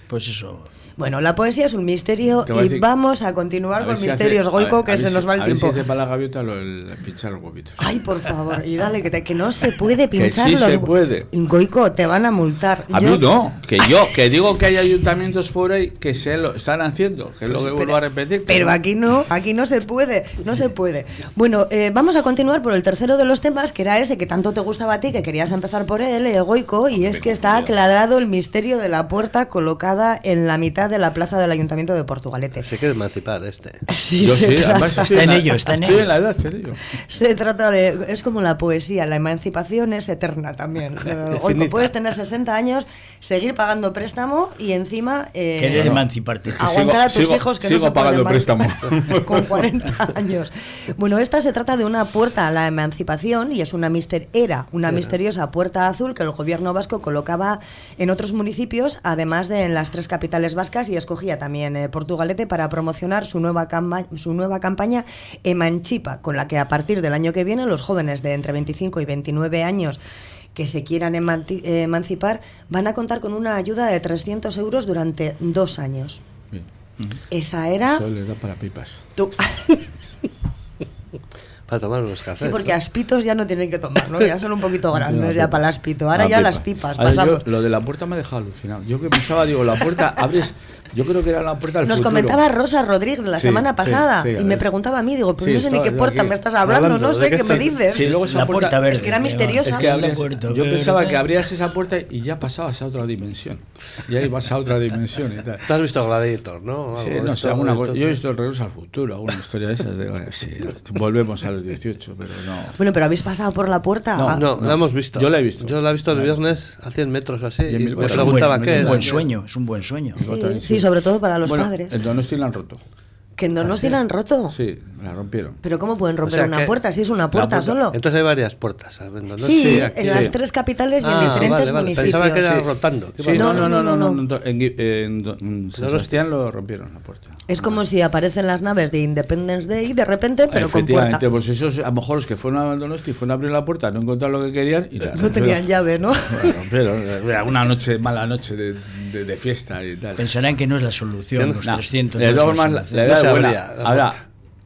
pues eso. Bueno, la poesía es un misterio y decir- vamos a continuar A con si misterios, Goico, que a se nos va el a ver tiempo. si hace para la gaviota lo, el pinchar los huevitos. Ay, por favor, y dale, que, te- que no se puede Que pinchar sí los... se puede. Goico, te van a multar. A Yo- mí no, que yo, que digo que hay ayuntamientos por ahí que se lo están haciendo, que es lo que Pues, vuelvo a repetir. que Pero no. aquí no, aquí no se puede, no se puede. Bueno, eh, vamos a continuar por el tercero de los temas, que era ese que tanto te gustaba a ti, que querías empezar por él, eh, Goico, y es que está aclarado el misterio de la puerta colocada en la mitad de la plaza del Ayuntamiento de Portugalete. Se quiere emancipar este. Sí, Yo sí, trata, además estoy Está en la- ello, está en estoy ello. en la edad se trata de. Es como la poesía, la emancipación es eterna también. Eh, Infinita. puedes tener 60 años, seguir pagando préstamo y encima. eh, Querer emanciparte. aguantar a tus sigo- hijos que sigo no se pagando préstamo. con 40 años. Bueno, esta se trata de una puerta a la emancipación y es una mister era una misteriosa puerta azul que el gobierno vasco colocaba en otros municipios, además de en las tres capitales vascas y escogía también eh, Portugalete para promocionar su nueva su nueva campaña Emanchipa, con la que a partir del año que viene los jóvenes de entre 25 y 29 años que se quieran emancipar van a contar con una ayuda de 300 euros durante dos años. Bien. Esa era... Eso le da para pipas. tu- Para tomar unos cafés. Sí, porque ¿no? aspitos ya no tienen que tomar, ¿no? Ya son un poquito grandes ya para el aspito. Ahora Una ya pipa. las pipas Ahora, yo- pasamos. lo de la puerta me ha dejado alucinado. Yo que pensaba, digo, la puerta abres. Yo creo que era la puerta del Nos futuro. comentaba Rosa Rodríguez la Sí, semana pasada sí, y me preguntaba a mí, digo, pero Sí, no sé ni qué puerta aquí me estás hablando, hablando, no ¿de sé qué me dices. Sí, luego esa La puerta, puerta verde. Es que era misteriosa. Es que La abrías- puerta yo pensaba verde. que abrías esa puerta y ya pasabas a otra dimensión. Y ahí vas a otra dimensión y tal. Tú has visto Gladiator, ¿no? Sí, Algo no esto, sé, alguna cosa. entonces- Yo he visto el regreso al futuro, alguna historia de esas. De, sí, volvemos a los 18, pero no. Bueno, pero habéis pasado por la puerta. No, Ah, No, la hemos visto. Yo la he visto. Yo la he visto el viernes a 100 metros o así. Y me es un preguntaba buen, qué un era. buen sueño, es un buen sueño. sí, sí, sí. sobre todo para los bueno, padres. En Donosti la han roto. Que en Donosti la han roto. Sí, la rompieron. Pero ¿cómo pueden romper sea una que- puerta si es una puerta, puerta- solo? Entonces hay varias puertas. ¿no? Sí, aquí. en las tres capitales y en Ah, diferentes vale, vale. municipios. Pensaba que era Sí. rotando. ¿Qué Sí, no, no, no, no, no, no, no, En, en, en lo rompieron la puerta. Es como si aparecen las naves de Independence Day de repente, pero con puerta. Efectivamente, pues esos, a lo mejor los que fueron a Donosti fueron a abrir la puerta, no encontraron lo que querían y la No tenían llave, ¿no? La rompieron. Era una noche, mala noche de, de- de fiesta y tal. Pensarán que no es la solución, los No, 300. de se abría Ahora,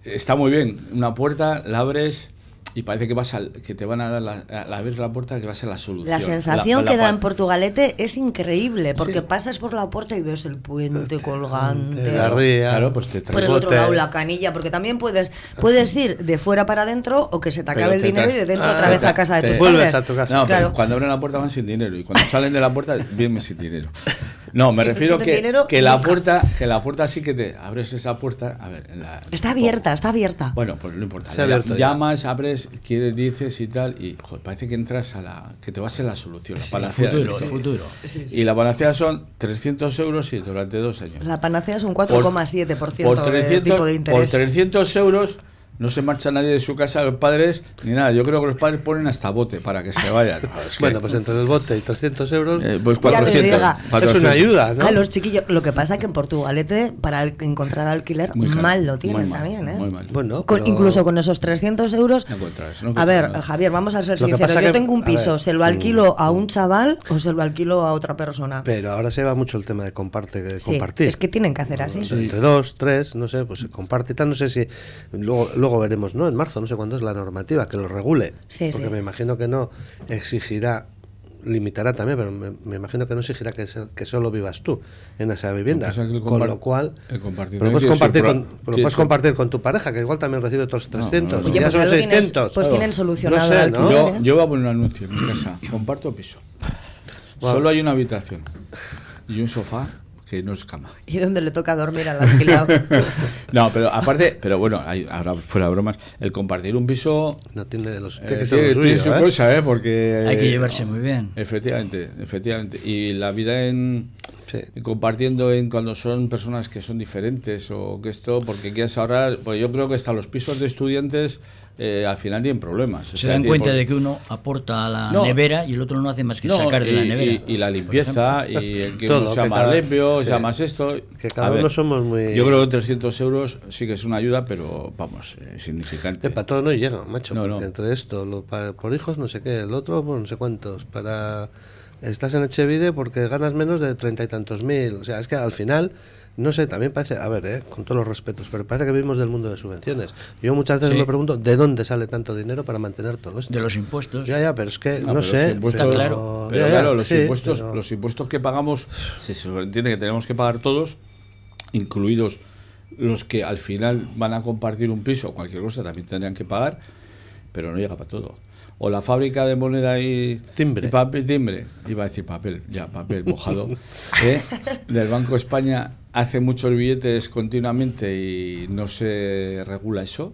está muy bien. Una puerta, la abres y parece que vas al- que te van a dar la, al abrir la puerta que va a ser la solución. La sensación La- que la- da en Portugalete es increíble, porque Sí. pasas por la puerta y ves el puente colgante. La ría. Claro, pues te por el otro lado la canilla, porque también puedes puedes ir de fuera para adentro o que se te Pero acabe el te dinero y de dentro Ah, otra vez te- a casa de te- tus Vuelves padres. a tu casa. No, Claro. pero cuando abren la puerta van sin dinero y cuando salen de la puerta vienen sin dinero. No, me refiero que, dinero que la nunca. puerta, que la puerta sí que te abres esa puerta, a ver, en la- Está abierta, está abierta. Bueno, pues no importa. Ya. llamas, abres, quieres, dices y tal, y joder, parece que entras a la. que te va a ser la solución, la El panacea. futuro, el futuro. Y la panacea son 300 euros y durante dos años. La panacea es un Por- 4,7% por de 300, tipo de por interés. 300 euros no se marcha nadie de su casa, los padres, ni nada. Yo creo que los padres ponen hasta bote para que se vayan. Es que- Bueno, pues entre el bote y 300 euros. Eh, pues Ya te 400. diga. es 400. una ayuda, ¿no? A los chiquillos, lo que pasa es que en Portugalete, para el- encontrar alquiler, mal lo muy tienen mal, también, ¿eh? muy mal. Bueno, Con- incluso con esos 300 euros. No encuentras, no a ver, nada. Javier, vamos a ser sinceros. Yo que- tengo un piso, ver, ¿se lo alquilo a un chaval o se lo alquilo a otra persona? Pero ahora se va mucho el tema de comparte, de Sí, compartir. es que tienen que hacer así. Entre dos, tres, no sé, pues se comparte y tal. No sé si. Luego, luego veremos, ¿no? En marzo, no sé cuándo es la normativa que lo regule. Sí, porque sí. me imagino que no exigirá, limitará también, pero me, me imagino que no exigirá que, se- que solo vivas tú en esa vivienda. Con compar- lo cual. el compartir pero puedes compartir, pro- con, pero sí, puedes sí. compartir con tu pareja, que igual también recibe otros 300. no, Oye, ya pues son ya lo tienes- 600. pues tienen solucionado No sé, Yo, ¿eh? yo voy a poner un anuncio en mi casa. Comparto piso. Solo hay una habitación y un sofá que no es cama. ¿Y dónde le toca dormir al alquilado? No, pero aparte, pero bueno, hay, ahora fuera de bromas, el compartir un piso No tiene los. eh, Tiene suyo, su ¿eh? cosa, ¿eh? Porque Hay que llevarse muy bien. Efectivamente, efectivamente. Y la vida en Sí. y compartiendo en cuando son personas que son diferentes o que esto, porque quieres ahorrar, pues yo creo que hasta los pisos de estudiantes eh, al final tienen problemas. O Se sea, dan cuenta por- de que uno aporta a la No. nevera y el otro no hace más que No, sacar de la nevera. Y, y la limpieza, y el que Todo, uno sea que más cada- limpio, sí. sea más esto. Que cada A ver, uno somos muy- Yo creo que 300 euros sí que es una ayuda, pero vamos, eh, significante. Eh, para todo no llega, macho. No, porque no. Entre esto, lo, pa- por hijos, no sé qué, el otro, por no sé cuántos. Para. Estás en Echevide porque ganas menos de treinta y tantos mil. O sea, es que al final. No sé, también parece, a ver, eh, con todos los respetos, pero parece que vivimos del mundo de subvenciones. Yo muchas veces Sí. me pregunto de dónde sale tanto dinero para mantener todo esto. De los impuestos. Ya, ya, pero es que No, no, sé. los impuestos, Está pero- claro. pero ya, ya, claro, los sí, impuestos, pero- los impuestos que pagamos, se entiende que tenemos que pagar todos, incluidos los que al final van a compartir un piso o cualquier cosa también tendrían que pagar, pero no llega para todo. O la fábrica de moneda y Timbre. y papel, timbre, iba a decir papel, ya, papel mojado, ¿eh? del Banco de España hace muchos billetes continuamente y no se regula eso.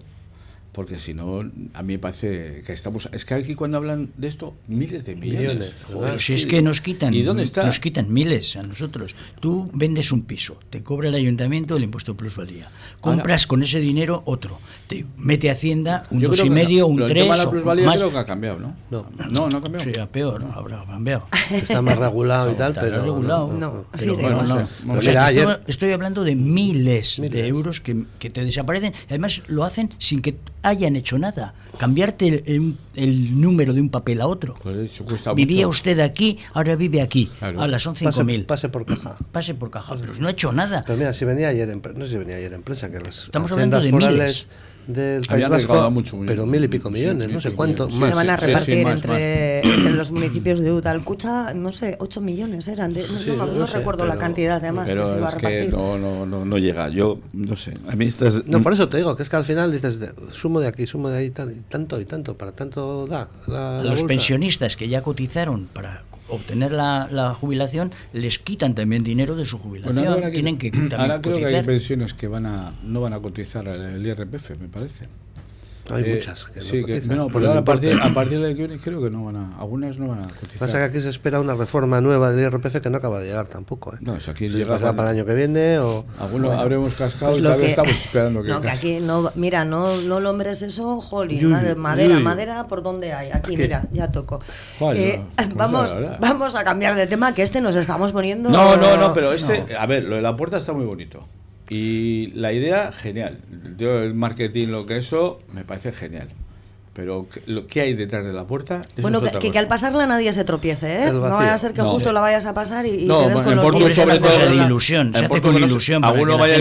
Porque si no, a mí me parece que estamos. Es que aquí cuando hablan de esto, miles de millones. Millones, Joder, Pero si es que nos quitan, ¿Y dónde está? nos quitan miles a nosotros. Tú vendes un piso, te cobra el ayuntamiento el impuesto de plusvalía. Compras con ese dinero otro, te mete Hacienda un dos y medio, no. un Pero el tres tema de la plusvalía más. creo que ha cambiado, ¿no? No. no, no ha cambiado. Sí, a peor, ¿no? habrá cambiado. Está más regulado y tal, Está pero. regulado. No, estoy, estoy hablando de miles, de euros que, que te desaparecen. Además, lo hacen sin que hayan hecho nada. Cambiarte el, el- el número de un papel a otro. Pues Vivía mucho. usted aquí, ahora vive aquí. Claro. A las son Pase, 5.000. pase por caja. Pase por caja, pero no ha hecho nada. Pero mira, si venía ayer en, no sé si venía ayer en prensa, que las Estamos hablando de forales del País Habían Vasco, mucho, pero mil y pico Sí, millones, mil no sé cuánto millones. Se más. van a Sí, sí, repartir más, entre, entre los municipios de Udalcucha, no sé, 8 millones eran. de- no, Sí, no- no no sé, recuerdo la pero- cantidad además Pero que se iba a es que repartir. no, no, no, no llega. Yo no sé. A mí estas. No, por eso te digo, que es que al final dices, sumo de aquí, sumo de ahí, tal, y tanto y tanto, para tanto da la, la los bolsa. pensionistas que ya cotizaron para obtener la, la jubilación, les quitan también dinero de su jubilación. Bueno, ahora, Tienen que que, ahora creo que hay pensiones que van a no van a cotizar el IRPF, me parece. Hay Eh, muchas que no sí, que, cotizan, no, pero a partir, a partir de que creo que no van a, algunas no van a cotizar. Pasa que aquí se espera una reforma nueva del IRPF que no acaba de llegar tampoco. ¿eh? No, si aquí Si llega para el año que viene o... Algunos habremos cascado Pues y todavía que- estamos esperando que No, que aquí no, mira, no, no lombres eso, jolín, uy, madera, uy. madera, ¿por dónde hay? Aquí, Aquí. mira, ya toco. Joder, Eh, no, pues vamos, vamos a cambiar de tema, que este nos estamos poniendo... No, no, no, pero este, a ver, lo de la puerta está muy bonito. Y la idea, genial. Yo, el marketing, lo que eso, me parece genial. Pero, ¿qué- lo que hay detrás de la puerta? Eso Bueno, es que, otra que- al pasarla nadie se tropiece, ¿eh? No vaya a ser que No. justo la vayas a pasar y, y No, te des en con los en sobre la todo de ilusión, se hace con ilusión alguno vaya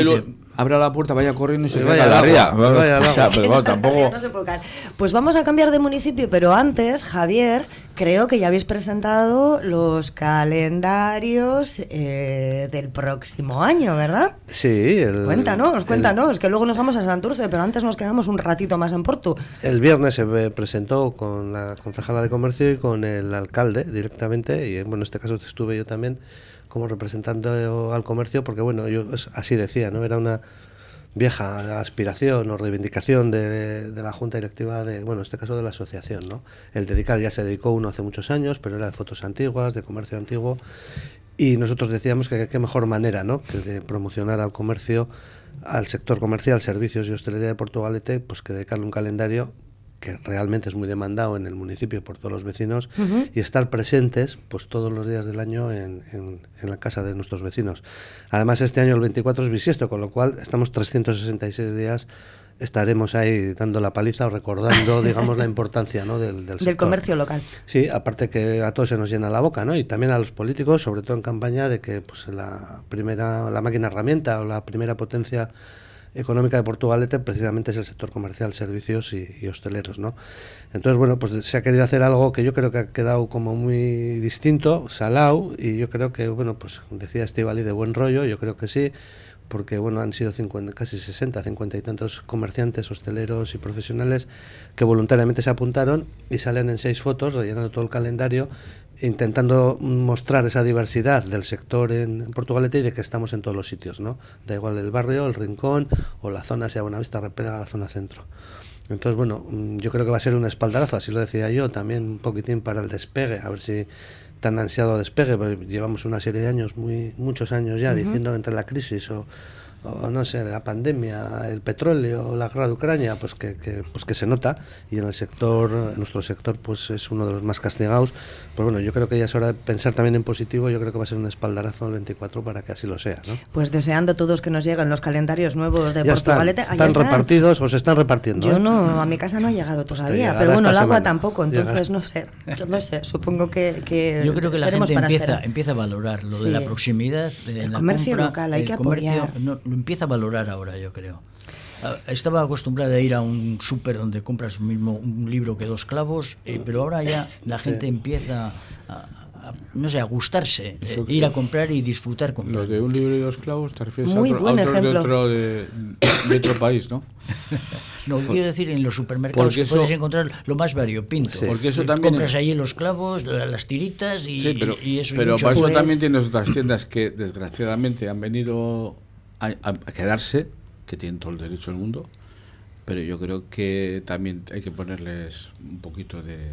abra la puerta, vaya corriendo y se caiga vaya la agua, vaya al O sea, agua. pero bueno, tampoco... No se puede caer. Pues vamos a cambiar de municipio, pero antes, Javier, creo que ya habéis presentado los calendarios eh, del próximo año, ¿verdad? Sí, el, Cuéntanos, el- cuéntanos, que luego nos vamos a Santurce, pero antes nos quedamos un ratito más en Porto. El viernes se presentó con la concejala de comercio y con el alcalde directamente, y bueno, en este caso estuve yo también como representando al comercio, porque bueno, yo así decía, ¿no? Era una vieja aspiración o reivindicación de, de la junta directiva de, bueno, en este caso de la asociación, ¿no? El dedicar ya se dedicó uno hace muchos años, pero era de fotos antiguas, de comercio antiguo, Y nosotros decíamos que qué mejor manera ¿no? que de promocionar al comercio, al sector comercial, servicios y hostelería de Portugalete, pues que dedicarle un calendario que realmente es muy demandado en el municipio por todos los vecinos y estar presentes pues todos los días del año en, en, en, la casa de nuestros vecinos. Además este año el 24 es bisiesto, con lo cual estamos 366 días estaremos ahí dando la paliza o recordando, digamos, la importancia ¿no? del, del, del comercio local. Sí, aparte que a todos se nos llena la boca, ¿no? Y también a los políticos, sobre todo en campaña, de que pues la primera, la máquina herramienta o la primera potencia económica de Portugalete precisamente es el sector comercial, servicios y, hosteleros, ¿no? Entonces, bueno, pues se ha querido hacer algo que yo creo que ha quedado como muy distinto, salao, y yo creo que, bueno, pues decía Estivali de buen rollo, yo creo que sí, porque bueno, han sido 50, casi 60, 50 y tantos comerciantes, hosteleros y profesionales que voluntariamente se apuntaron y salen en seis fotos rellenando todo el calendario intentando mostrar esa diversidad del sector en Portugalete y de que estamos en todos los sitios, ¿no? Da igual el barrio, el rincón o la zona, sea Buenavista, Repera, la zona centro. Entonces, bueno, yo creo que va a ser un espaldarazo, así lo decía yo, también un poquitín para el despegue, a ver si tan ansiado despegue, porque llevamos una serie de años, muy muchos años ya, uh -huh. diciendo entre la crisis o, o, no sé, la pandemia, el petróleo, la guerra de Ucrania, pues que, que, pues que se nota y en el sector, en nuestro sector, pues es uno de los más castigados. Pues bueno, yo creo que ya es hora de pensar también en positivo, yo creo que va a ser un espaldarazo el 24 para que así lo sea, ¿no? Pues deseando todos que nos lleguen los calendarios nuevos de ya Portugalete. Están, están, están, repartidos o se están repartiendo. Yo ¿eh? no, a mi casa no ha llegado todavía, pero bueno, el agua tampoco, entonces no sé, no sé, supongo que, que Yo creo que la gente empieza, empieza a valorar lo sí. de la proximidad, de el la comercio compra, local, hay que comercio, apoyar. No, lo empieza a valorar ahora, yo creo. Ah, Estaba acostumbrada a ir a un súper donde compras mismo un libro que dos clavos, eh, pero ahora ya la gente sí. empieza a, a, no sé, a gustarse, eh, ir a comprar y disfrutar comprando. Lo de un libro y dos clavos te refieres Muy a, otro, buen a otros de ejemplo. otro, de, de otro país, ¿no? No, quiero decir, en los supermercados Porque puedes encontrar lo más variopinto. Sí. Porque eso Eh, también Compras es- ahí los clavos, la- las tiritas y, Sí, pero, y eso. y pero mucho para eso. Pues- también tienes otras tiendas que desgraciadamente han venido a, a- quedarse, que tienen todo el derecho del mundo, pero yo creo que también hay que ponerles un poquito de...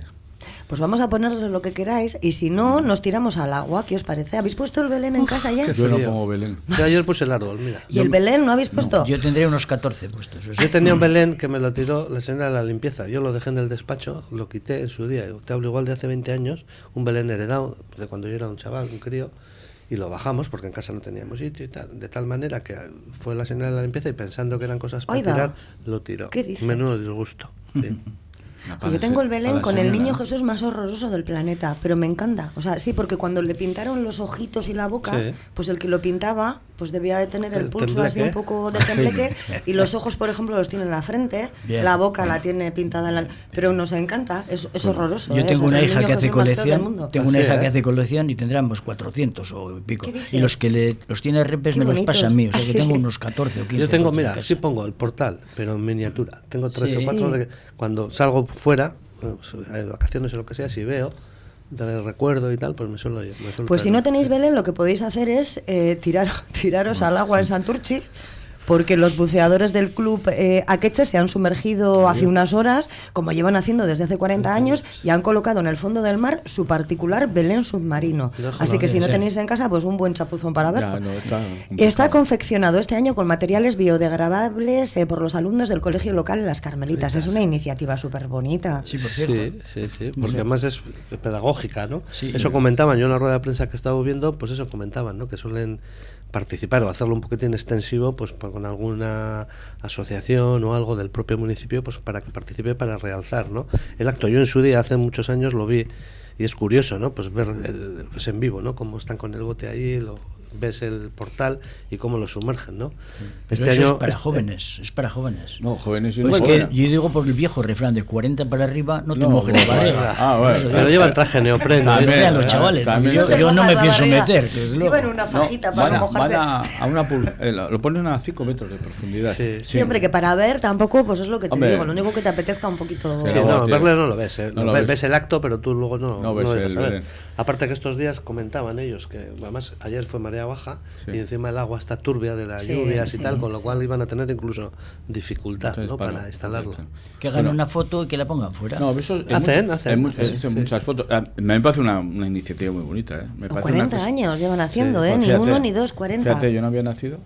Pues vamos a ponerle lo que queráis y si no, nos tiramos al agua. ¿Qué os parece? ¿Habéis puesto el Belén en casa ya? Yo no pongo Belén. Yo ayer puse el árbol, mira. ¿Y el Belén no habéis puesto? Yo tendría unos 14 puestos. eso sí. Yo tenía un Belén que me lo tiró la señora de la limpieza. Yo lo dejé en el despacho, lo quité en su día. Yo Te hablo igual de hace 20 años, un Belén heredado de cuando yo era un chaval, un crío, y lo bajamos porque en casa no teníamos sitio y tal. De tal manera que fue la señora de la limpieza y pensando que eran cosas para Oiga. tirar, lo tiró. ¿Qué dice? Menudo disgusto. sí. Yo tengo el Belén con el niño Jesús más horroroso del planeta, pero me encanta. O sea, sí, porque cuando le pintaron los ojitos y la boca, Sí. pues el que lo pintaba, pues debía de tener el El pulso así un poco de tembleque y los ojos, por ejemplo, los tiene en la frente, Bien. la boca la tiene pintada en la... Pero nos encanta, es, es horroroso. Yo ¿eh? tengo O sea, una hija que hace del colección, mundo. tengo una Así, hija ¿eh? que hace colección y tendremos 400 o pico. Y los que le, los tiene repes me los pasa a mí, o sea Ah, que sí. tengo unos 14 o 15. Yo tengo, mira, sí pongo el portal, pero en miniatura. Tengo tres Sí. o cuatro de que cuando salgo fuera, pues, de vacaciones o lo que sea, si veo, del recuerdo y tal, pues me suelo, me suelo Pues si no tenéis Belén, lo que podéis hacer es eh, tirar, tiraros al agua en Santurchi, porque los buceadores del club eh, Akeche se han sumergido hace unas horas, como llevan haciendo desde hace 40 años, y han colocado en el fondo del mar su particular Belén submarino. Déjalo Así que si no sí. tenéis en casa, pues un buen chapuzón para verlo. No, está confeccionado este año con materiales biodegradables eh, por los alumnos del colegio local en Las Carmelitas. Es una iniciativa súper bonita. Sí, por cierto. Sí, sí, sí, porque además es pedagógica, ¿no? Sí. eso comentaban, yo en la rueda de prensa que he estado viendo, pues eso comentaban, ¿no? Que suelen participar o hacerlo un poquitín extensivo, pues por- con alguna asociación o algo del propio municipio, pues para que participe para realzar, ¿no? El acto, yo en su día, hace muchos años, lo vi y es curioso, ¿no? Pues ver el- pues en vivo, ¿no? Cómo están con el bote ahí, lo, ves el portal y cómo lo sumergen, ¿no? Pero eso es para este- jóvenes, es para jóvenes. No, jóvenes y Pues no que jóvenes. yo digo por el viejo refrán de 40 para arriba, no te No, mojes la barriga. ah, bueno, Pero llevan traje neopreno. También, ¿eh? los eh, chavales, también yo, yo no me pienso meter. Llevan una No, fajita para van a, no mojarse. van a, a una pul- eh, lo ponen a 5 metros de profundidad. Sí. Sí, hombre, que para ver tampoco, pues es lo que te Hombre. digo, lo único que te apetezca un poquito. Sí, no, verle no lo ves, ¿eh? no Lo ves. ves el acto, pero tú luego no, No ves llegas el. Belén. Aparte que estos días comentaban ellos, que además ayer fue marea baja Sí. y encima el agua está turbia de las Sí, lluvias y sí, tal, con lo sí. cual iban a tener incluso dificultad Entonces, ¿no? para, para- instalarlo. Que hagan una foto y que la pongan fuera. No, eso en Hacen, muchas- hacen, hacen, en sí. muchas fotos. A mí me parece una, una iniciativa muy bonita. ¿eh? Me parece una 40 cosa- años llevan haciendo, Sí, ¿eh? pues Ni fíjate, uno, ni dos, 40. Fíjate, yo no había nacido.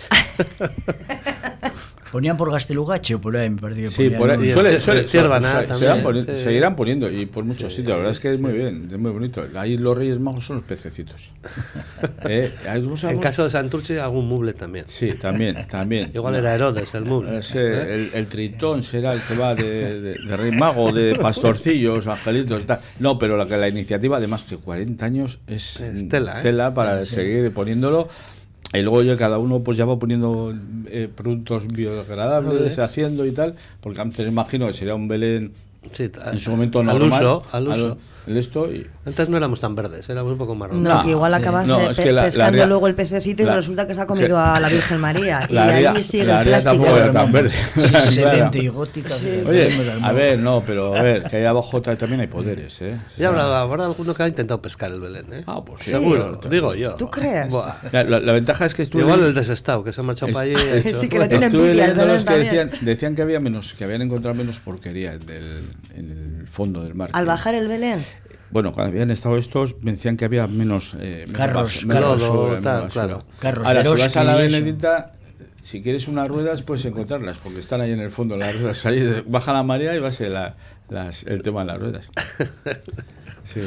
Ponían por Gastelugache o por ahí, me que Sí, por ahí. Suele, el- suele- seguirán poni- sí. Seguirán poniendo y por muchos sitios. La verdad es que es muy bien, es muy bonito. Ahí los Reyes Magos son los pececitos. ¿Eh? ¿Hay unos En caso de Santurce, algún muble también. Sí, también, también. Igual era Herodes el muble. Ese, el, el tritón será el que va de, de- de rey mago, de pastorcillos, angelitos y tal. No, pero la, que la iniciativa, además que 40 años es, Es tela, ¿eh? para seguir poniéndolo. Y luego ya cada uno pues ya va poniendo eh, productos biodegradables, haciendo y tal, porque antes imagino que sería un Belén Sí, en su momento al normal. uso, al uso. Esto y Antes no éramos tan verdes, éramos un poco marrones. No, No, que igual sí. acabas No, es pe- que la- la pescando rea- luego el pececito y la- resulta que se ha comido que- a la Virgen María. y la allí sigue la el área plástico. tampoco era tan verde. Sí, y gótica. Sí. Oye, a ver, no, pero a ver, que ahí abajo ta- también hay poderes, ¿eh? Ya habrá, habrá alguno que ha intentado pescar el Belén, ¿eh? Ah, pues sí. Seguro, te digo yo. ¿Tú crees? La, la- la ventaja es que estuve Igual el desestado, que se ha marchado para allí. Sí, que le tiene estuve envidia al leyendo Belén los que decían, decían que había menos, que habían encontrado menos porquería en el, en el fondo del mar. Al bajar el Belén. Bueno, cuando habían estado estos, decían que había menos, eh, Carros, bas- menos carros, basura, menos tal, basura. claro. Carros Ahora, si vas a la. Benedicta, si quieres unas ruedas, puedes encontrarlas, porque están ahí en el fondo las ruedas. Ahí baja la marea y va a la- las- el tema de las ruedas. Sí.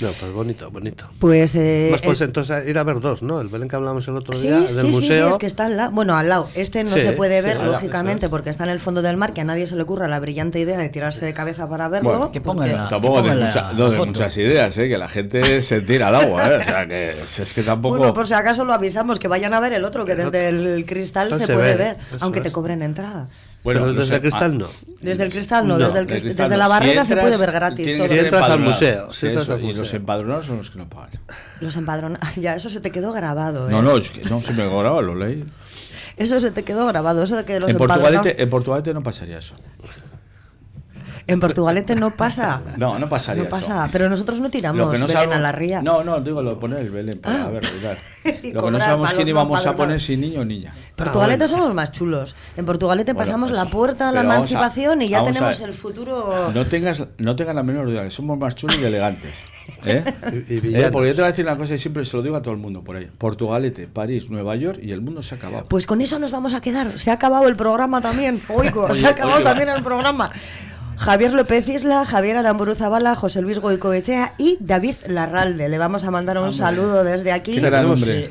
No, pues bonito, bonito. Pues. eh, Pues, pues el- entonces ir a ver dos, ¿no? El Belén que hablamos el otro Sí, día, sí, del sí, sí, museo. es que está al lado. Bueno, al lado. Este no Sí, se puede ver, lado, lógicamente, porque está en el fondo del mar, que a nadie se le ocurra la brillante idea de tirarse de cabeza para verlo. Bueno, Que porque- pongan la- Tampoco que de, pongan la- mucha- no de muchas ideas, ¿eh? que la gente se tira al agua. ¿eh? O sea, que es, es que tampoco. Bueno, por si acaso lo avisamos, que vayan a ver el otro, que desde el cristal se se puede ve, ver, aunque te es. cobren entrada. Bueno, Pero no desde sé, el cristal ah, no. Desde el cristal no, No, desde, el cristal desde no. la barrera Si se puede ver gratis. todo. Si entras al museo, si Sí, entras eso, al y los empadronados son los que no pagan. Los empadronados. Ya, eso se te quedó grabado. ¿eh? No, no, es que no se me graba, lo leí. Eso se te quedó grabado. Eso de que los En empadronados. Portugalete, en Portugalete no pasaría eso. En Portugalete no pasa. No, no pasaría No eso. pasa. Pero nosotros no tiramos no Belén sabemos- a la ría. No, no, digo lo de poner el Belén para Ah. ver. Y Lo que no sabemos quién íbamos a poner si niño o niña. Portugalete somos más chulos. En Portugalete Bueno, pasamos eso. la puerta a la vamos a- emancipación y ya tenemos el futuro. No tengas, no tengas la menor duda, que somos más chulos y elegantes. ¿eh? Y- y Eh, porque yo te voy a decir una cosa y siempre se lo digo a todo el mundo por ahí. Portugalete, París, Nueva York y el mundo se ha acabado. Pues con eso nos vamos a quedar. Se ha acabado el programa también. Oigo, se ha acabado oye, va. también el programa. Javier López Isla, Javier Aramburu Zabala, José Luis Goicoechea y David Larralde. Le vamos a mandar un saludo desde aquí. Qué nombre.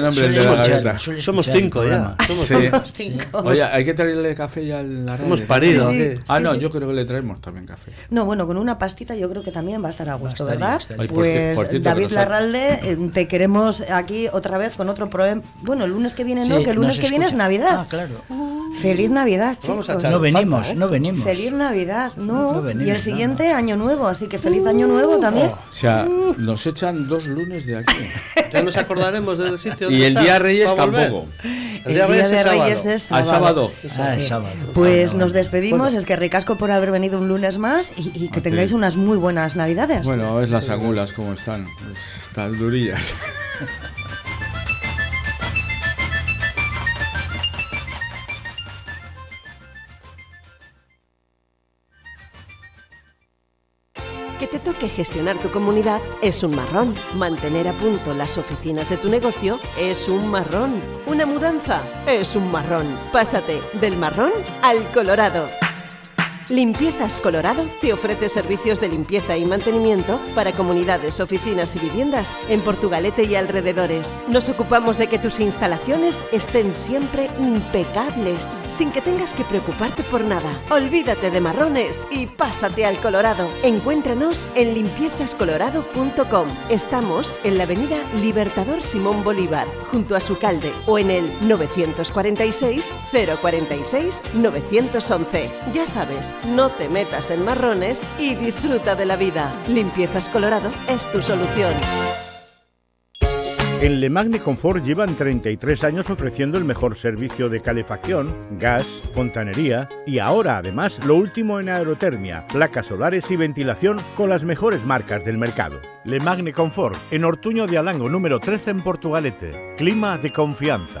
nombre el de la suele Somos cinco ya. Somos Sí. Somos cinco. Oye, hay que traerle café ya a la radio. Hemos parido. Sí, sí. ¿qué? Ah, no, sí. yo creo que le traemos también café. No, bueno, con una pastita yo creo que también va a estar a gusto, estaría, ¿verdad? estaría. Ay, por ci- Pues por cierto, David Larralde, eh, te queremos aquí otra vez con otro programa. Bueno, el lunes que viene no, Sí, que el lunes que viene es. Navidad. Ah, claro. Feliz Navidad, chicos. Vamos a echar No venimos, ¿eh? no venimos. Feliz Navidad, ¿no? No venimos, y el siguiente año nuevo, así que feliz año nuevo también. O sea, nos echan dos lunes de aquí. Ya nos acordaremos del sitio. Y el día Reyes tampoco. El día Reyes de es Reyes sábado. es Al sábado. Ah, es Sí. sábado. Pues nos despedimos, es que ricasco por haber venido un lunes más y, y que tengáis unas muy buenas navidades. Bueno, a ver las angulas cómo están. Están durillas. Que gestionar tu comunidad es un marrón. Mantener a punto las oficinas de tu negocio es un marrón. Una mudanza es un marrón. Pásate del marrón al colorado. Limpiezas Colorado te ofrece servicios de limpieza y mantenimiento para comunidades, oficinas y viviendas en Portugalete y alrededores. Nos ocupamos de que tus instalaciones estén siempre impecables, sin que tengas que preocuparte por nada. Olvídate de marrones y pásate al Colorado. Encuéntranos en limpiezascolorado.com. Estamos en la avenida Libertador Simón Bolívar, junto a su calde, o en el 946 046 911. Ya sabes, no te metas en marrones y disfruta de la vida. Limpiezas Colorado es tu solución. En Le Magne Confort llevan 33 años ofreciendo el mejor servicio de calefacción, gas, fontanería y ahora además lo último en aerotermia, placas solares y ventilación con las mejores marcas del mercado. Le Magne Confort en Ortuño de Alango número 13 en Portugalete. Clima de confianza.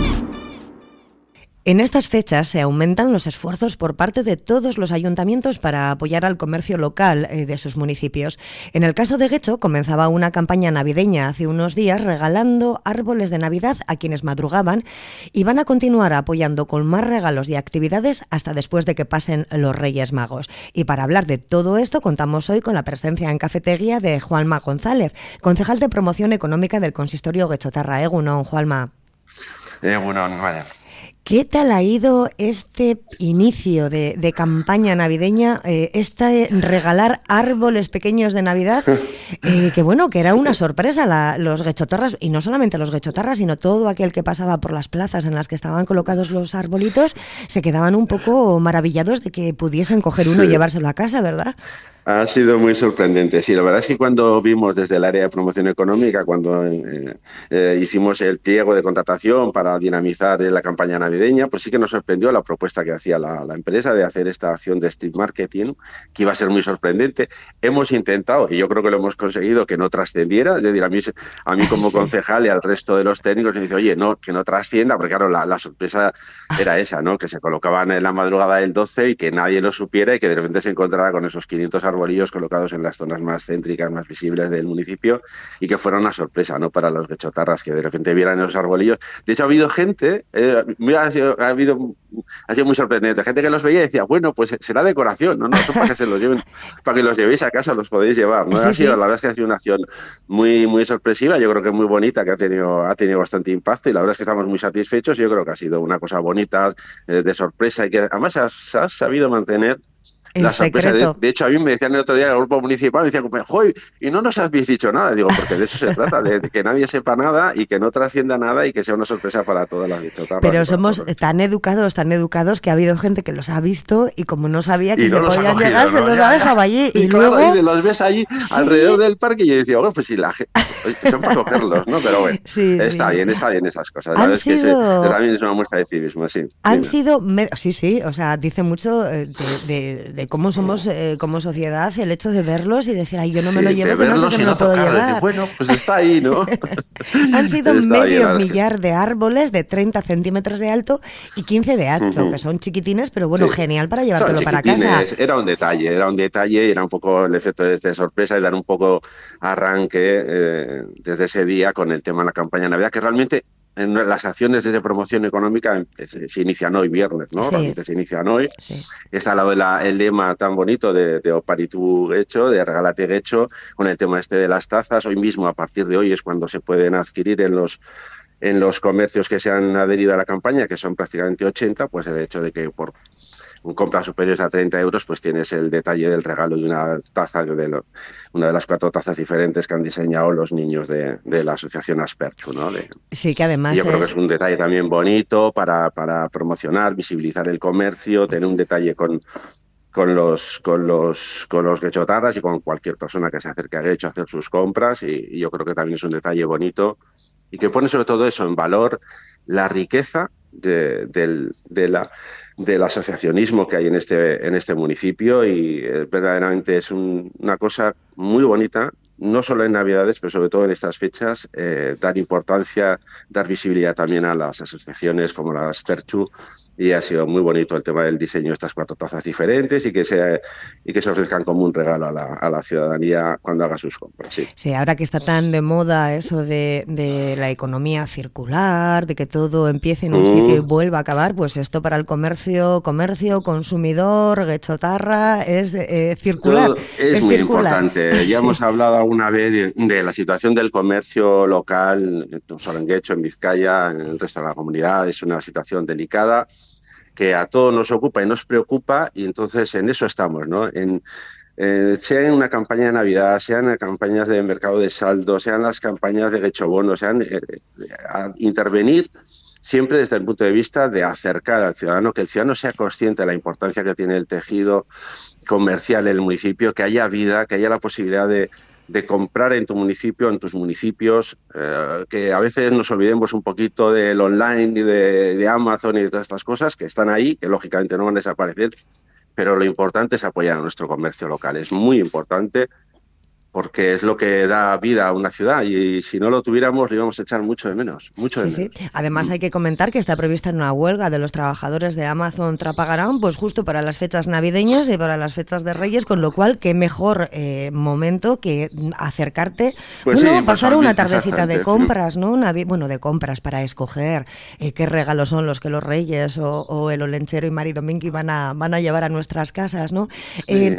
En estas fechas se aumentan los esfuerzos por parte de todos los ayuntamientos para apoyar al comercio local eh, de sus municipios. En el caso de Guecho comenzaba una campaña navideña hace unos días regalando árboles de Navidad a quienes madrugaban y van a continuar apoyando con más regalos y actividades hasta después de que pasen los Reyes Magos. Y para hablar de todo esto contamos hoy con la presencia en cafetería de Juanma González, concejal de promoción económica del consistorio Guechotarra. Egunon, Juanma. Egunon, vale. ¿Qué tal ha ido este inicio de, campaña navideña, eh, este regalar árboles pequeños de Navidad? Eh, que bueno, que era una sorpresa los gechotarras, y no solamente los gechotarras, sino todo aquel que pasaba por las plazas en las que estaban colocados los arbolitos, se quedaban un poco maravillados de que pudiesen coger uno y llevárselo a casa, ¿verdad? Ha sido muy sorprendente. Sí, la verdad es que cuando vimos desde el área de promoción económica, cuando eh, eh, hicimos el pliego de contratación para dinamizar la campaña navideña, pues sí que nos sorprendió la propuesta que hacía la, empresa de hacer esta acción de street marketing, que iba a ser muy sorprendente. Hemos intentado, y yo creo que lo hemos conseguido, que no trascendiera. Es decir, a mí, a mí como concejal y al resto de los técnicos, me dice, oye, no, que no trascienda, porque claro, la, la sorpresa era esa, ¿no? Que se colocaban en la madrugada del 12 y que nadie lo supiera y que de repente se encontrara con esos 500 arbolillos colocados en las zonas más céntricas, más visibles del municipio y que fuera una sorpresa ¿no? para los gechotarras que de repente vieran esos arbolillos. De hecho, ha habido gente, eh, ha, habido, ha sido muy sorprendente, gente que los veía y decía, bueno, pues será decoración, no, no, eso para que se los lleven, para que los llevéis a casa, los podéis llevar. ¿no? ha sido, La verdad es que ha sido una acción muy, muy sorpresiva, yo creo que muy bonita, que ha tenido, ha tenido bastante impacto y la verdad es que estamos muy satisfechos. Yo creo que ha sido una cosa bonita, eh, de sorpresa y que además se ha sabido mantener el secreto. De, hecho, a mí me decían el otro día en el grupo municipal, me decían, joder, y no nos habéis dicho nada. Digo, porque de eso se trata, de que nadie sepa nada y que no trascienda nada y que sea una sorpresa para todas las bichotarras. Pero somos tan educados, tan educados, que ha habido gente que los ha visto y como no sabía que se podían llegar, se los ha dejado allí. Y, luego... los ves allí alrededor del parque y yo decía, bueno, pues si la gente... Son para cogerlos, ¿no? Pero bueno, está bien, está bien esas cosas. Han sido... que también es una muestra de civismo, sí. Han sido... Sí, sí, o sea, dice mucho eh, de cómo somos eh, como sociedad el hecho de verlos y decir, ay, yo no me lo llevo, que no sé si me lo puedo llevar. bueno, pues está ahí, ¿no? Han sido medio millar de árboles de 30 centímetros de alto y 15 de ancho, que son chiquitines, pero bueno, genial para llevártelo para casa. Era un detalle, era un detalle y era un poco el efecto de, sorpresa y dar un poco arranque eh, desde ese día con el tema de la campaña de Navidad, que realmente en las acciones de promoción económica eh, se, inician hoy viernes, ¿no? se inician hoy. Está al lado de el lema tan bonito de, de Oparitu Hecho, de Regalate Hecho, con el tema este de las tazas. Hoy mismo, a partir de hoy, es cuando se pueden adquirir en los en los comercios que se han adherido a la campaña, que son prácticamente 80, pues el hecho de que por un compra superiores a 30 euros, pues tienes el detalle del regalo de una taza, de una de las cuatro tazas diferentes que han diseñado los niños de, la asociación Asperchu. ¿no? sí, que además. Yo creo que es un detalle también bonito para, para promocionar, visibilizar el comercio, tener un detalle con, con los con los con los gechotarras y con cualquier persona que se acerque a Gecho a hacer sus compras y, yo creo que también es un detalle bonito y que pone sobre todo eso en valor la riqueza de, de la del asociacionismo que hay en este, en este municipio y eh, verdaderamente es una cosa muy bonita, no solo en Navidades, pero sobre todo en estas fechas, eh, dar importancia, dar visibilidad también a las asociaciones como las Perchu, y ha sido muy bonito el tema del diseño de estas cuatro tazas diferentes y que se, y que se ofrezcan como un regalo a la, a la ciudadanía cuando haga sus compras. Sí. sí, ahora que está tan de moda eso de, de la economía circular, de que todo empiece en un sitio y mm. vuelva a acabar, pues esto para el comercio, comercio, consumidor, gechotarra, es eh, circular. es, muy importante. Ya hemos hablado alguna vez de, la situación del comercio local, no solo en Guecho, en Vizcaya, en el resto de la comunidad, es una situación delicada que a todos nos ocupa y nos preocupa y entonces en eso estamos, ¿no? Eh, sea en una campaña de Navidad, sean en campañas de mercado de saldo, sean las campañas de Gechobono, sean eh, intervenir siempre desde el punto de vista de acercar al ciudadano, que el ciudadano sea consciente de la importancia que tiene el tejido comercial en el municipio, que haya vida, que haya la posibilidad de, comprar en tu municipio, en tus municipios, eh, que a veces nos olvidemos un poquito del online y de, de, Amazon y de todas estas cosas que están ahí, que lógicamente no van a desaparecer, pero lo importante es apoyar a nuestro comercio local. Es muy importante porque es lo que da vida a una ciudad y si no lo tuviéramos lo íbamos a echar mucho de menos, mucho de sí, Sí. Además hay que comentar que está prevista una huelga de los trabajadores de Amazon Trapagarán, pues justo para las fechas navideñas y para las fechas de Reyes, con lo cual qué mejor eh, momento que acercarte, pues bueno, pasar una tardecita de compras, ¿no? bueno, de compras para escoger eh, qué regalos son los que los Reyes o, el Olenchero y Mari Domingo van a van a llevar a nuestras casas, ¿no? Eh,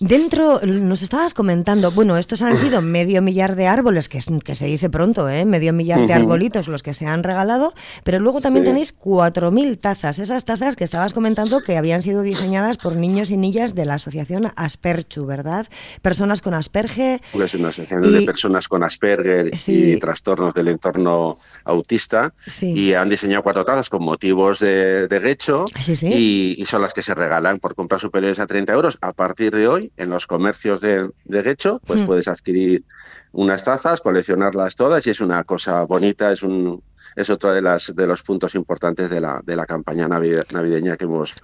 dentro nos estabas comentando, bueno, bueno, estos han sido medio millar de árboles, que, que se dice pronto, ¿eh? medio millar de arbolitos los que se han regalado, pero luego también tenéis 4.000 tazas, esas tazas que estabas comentando que habían sido diseñadas por niños y niñas de la asociación Asperchu, ¿verdad? Personas con Asperge. Es una asociación de personas con Asperger y trastornos del entorno autista y han diseñado cuatro tazas con motivos de, de gecho y, son las que se regalan por compras superiores a 30 euros. A partir de hoy, en los comercios de, de gecho, pues pues puedes adquirir unas tazas, coleccionarlas todas y es una cosa bonita, es un es otro de las de los puntos importantes de la de la campaña navideña que hemos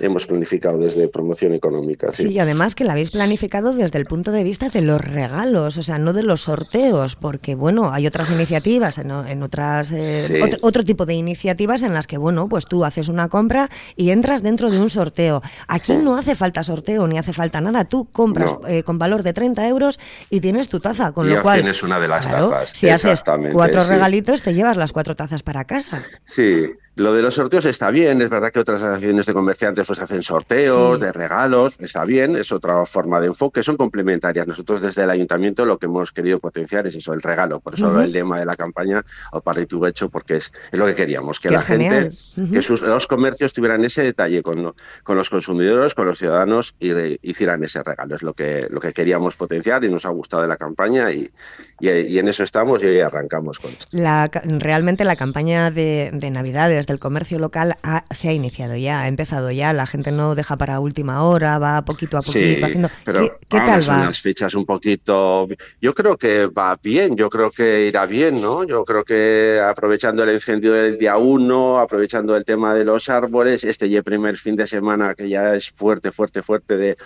hemos planificado desde promoción económica. Sí. y además que la habéis planificado desde el punto de vista de los regalos, o sea, no de los sorteos, porque bueno, hay otras iniciativas, en, otras eh, otro, tipo de iniciativas en las que bueno, pues tú haces una compra y entras dentro de un sorteo. Aquí no hace falta sorteo ni hace falta nada, tú compras eh, con valor de 30 euros y tienes tu taza, con lo cual tienes una de las tazas. Si haces cuatro regalitos, te llevas las cuatro tazas para casa. Sí, lo de los sorteos está bien, es verdad que otras asociaciones de comerciantes pues hacen sorteos, de regalos, está bien, es otra forma de enfoque, son complementarias. Nosotros desde el ayuntamiento lo que hemos querido potenciar es eso, el regalo, por eso el lema de la campaña, o para tu hecho, porque es, lo que queríamos, que, la gente, que sus, los comercios tuvieran ese detalle con, con los consumidores, con los ciudadanos y hicieran ese regalo, es lo que, lo que queríamos potenciar y nos ha gustado de la campaña y, y, en eso estamos y arrancamos con esto. La, realmente la campaña de, de Navidades del comercio local se ha iniciado ya, ha empezado ya, la gente no deja para última hora, va poquito a poquito haciendo... Pero ¿Qué, tal va? Unas fichas un poquito... Yo creo que va bien, yo creo que irá bien, ¿no? Yo creo que aprovechando el incendio del día 1, aprovechando el tema de los árboles, este ya primer fin de semana que ya es fuerte, fuerte, fuerte de,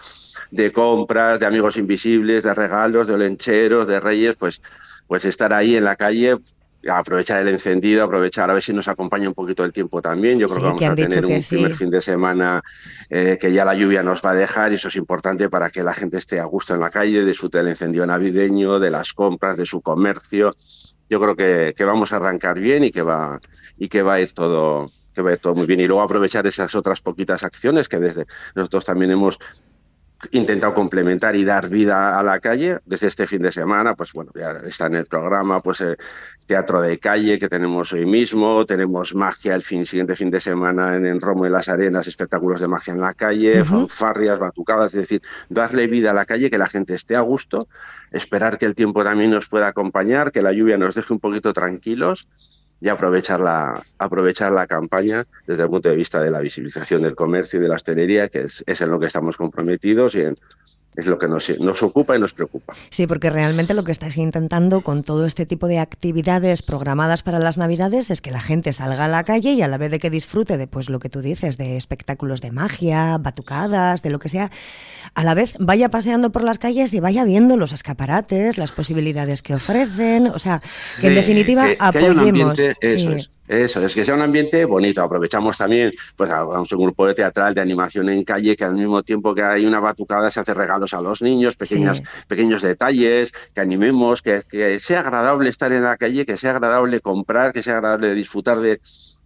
de compras, de amigos invisibles, de regalos, de olencheros, de reyes, pues pues estar ahí en la calle aprovechar el encendido, aprovechar a ver si nos acompaña un poquito el tiempo también. Yo creo que vamos a tener un primer fin de semana eh, que ya la lluvia nos va a dejar y eso es importante para que la gente esté a gusto en la calle, disfrute del encendido navideño, de las compras, de su comercio. Yo creo que, que vamos a arrancar bien y que va y que va a ir todo que va a ir todo muy bien y luego aprovechar esas otras poquitas acciones que desde nosotros también hemos intentado complementar y dar vida a la calle desde este fin de semana pues bueno ya está en el programa pues eh, teatro de calle que tenemos hoy mismo tenemos magia el fin siguiente fin de semana en, el Romo de las Arenas espectáculos de magia en la calle fanfarrias batucadas es decir darle vida a la calle que la gente esté a gusto esperar que el tiempo también nos pueda acompañar que la lluvia nos deje un poquito tranquilos y aprovechar la, aprovechar la campaña desde el punto de vista de la visibilización del comercio y de la hostelería, que es, es en lo que estamos comprometidos y en, es lo que nos, nos, ocupa y nos preocupa. Sí, porque realmente lo que estáis intentando con todo este tipo de actividades programadas para las Navidades es que la gente salga a la calle y a la vez de que disfrute de pues lo que tú dices, de espectáculos de magia, batucadas, de lo que sea, a la vez vaya paseando por las calles y vaya viendo los escaparates, las posibilidades que ofrecen, o sea, que en definitiva apoyemos. Eso, es que sea un ambiente bonito. Aprovechamos también, pues, vamos, un grupo de teatral de animación en calle que al mismo tiempo que hay una batucada se hace regalos a los niños, pequeñas, pequeños detalles, que animemos, que, que, sea agradable estar en la calle, que sea agradable comprar, que sea agradable disfrutar de,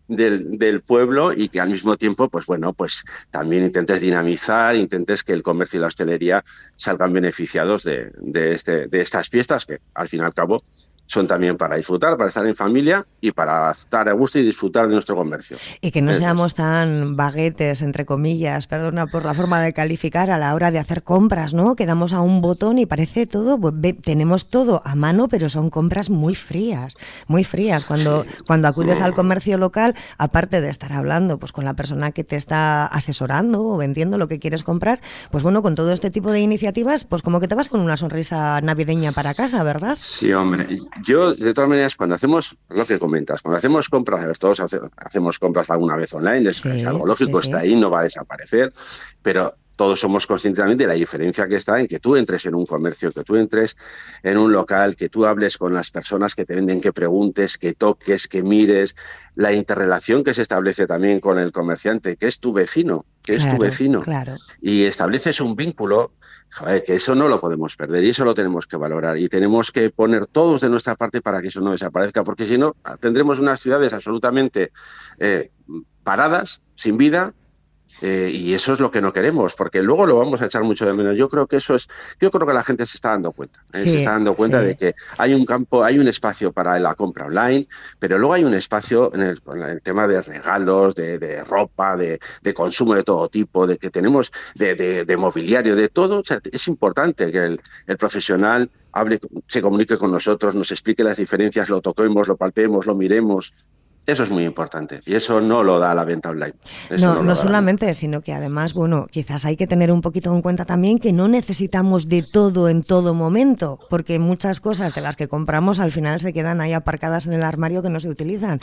del, del, pueblo y que al mismo tiempo, pues bueno, pues también intentes dinamizar, intentes que el comercio y la hostelería salgan beneficiados de, de, este, de estas fiestas que al fin y al cabo son también para disfrutar, para estar en familia y para estar a gusto y disfrutar de nuestro comercio. Y que no seamos tan baguetes, entre comillas, perdona por la forma de calificar, a la hora de hacer compras, ¿no? Que damos a un botón y parece todo, pues, tenemos todo a mano, pero son compras muy frías, muy frías. Cuando, cuando acudes al comercio local, aparte de estar hablando pues con la persona que te está asesorando o vendiendo lo que quieres comprar, pues bueno, con todo este tipo de iniciativas, pues como que te vas con una sonrisa navideña para casa, ¿verdad? Sí, hombre. Yo, de todas maneras, cuando hacemos lo que comentas, cuando hacemos compras, todos hacemos compras alguna vez online, es, algo lógico, está ahí, no va a desaparecer, pero todos somos conscientes también de la diferencia que está en que tú entres en un comercio, que tú entres en un local, que tú hables con las personas que te venden, que preguntes, que toques, que mires, la interrelación que se establece también con el comerciante, que es tu vecino, que es tu vecino. Claro. Y estableces un vínculo, que eso no lo podemos perder y eso lo tenemos que valorar y tenemos que poner todos de nuestra parte para que eso no desaparezca, porque si no, tendremos unas ciudades absolutamente eh, paradas, sin vida, eh, y eso es lo que no queremos, porque luego lo vamos a echar mucho de menos. Yo creo que eso es, yo creo que la gente se está dando cuenta, ¿eh? se está dando cuenta de que hay un campo, hay un espacio para la compra online, pero luego hay un espacio en el, tema de regalos, de, ropa, de, consumo de todo tipo, de que tenemos de, mobiliario, de todo. es importante que el, el profesional hable, se comunique con nosotros, nos explique las diferencias, lo toquemos, lo palpemos, lo miremos, eso es muy importante y eso no lo da la venta online. no, no, solamente, sino que además, bueno, quizás hay que tener un poquito en cuenta también que no necesitamos de todo en todo momento, porque muchas cosas de las que compramos al final se quedan ahí aparcadas en el armario que no se utilizan.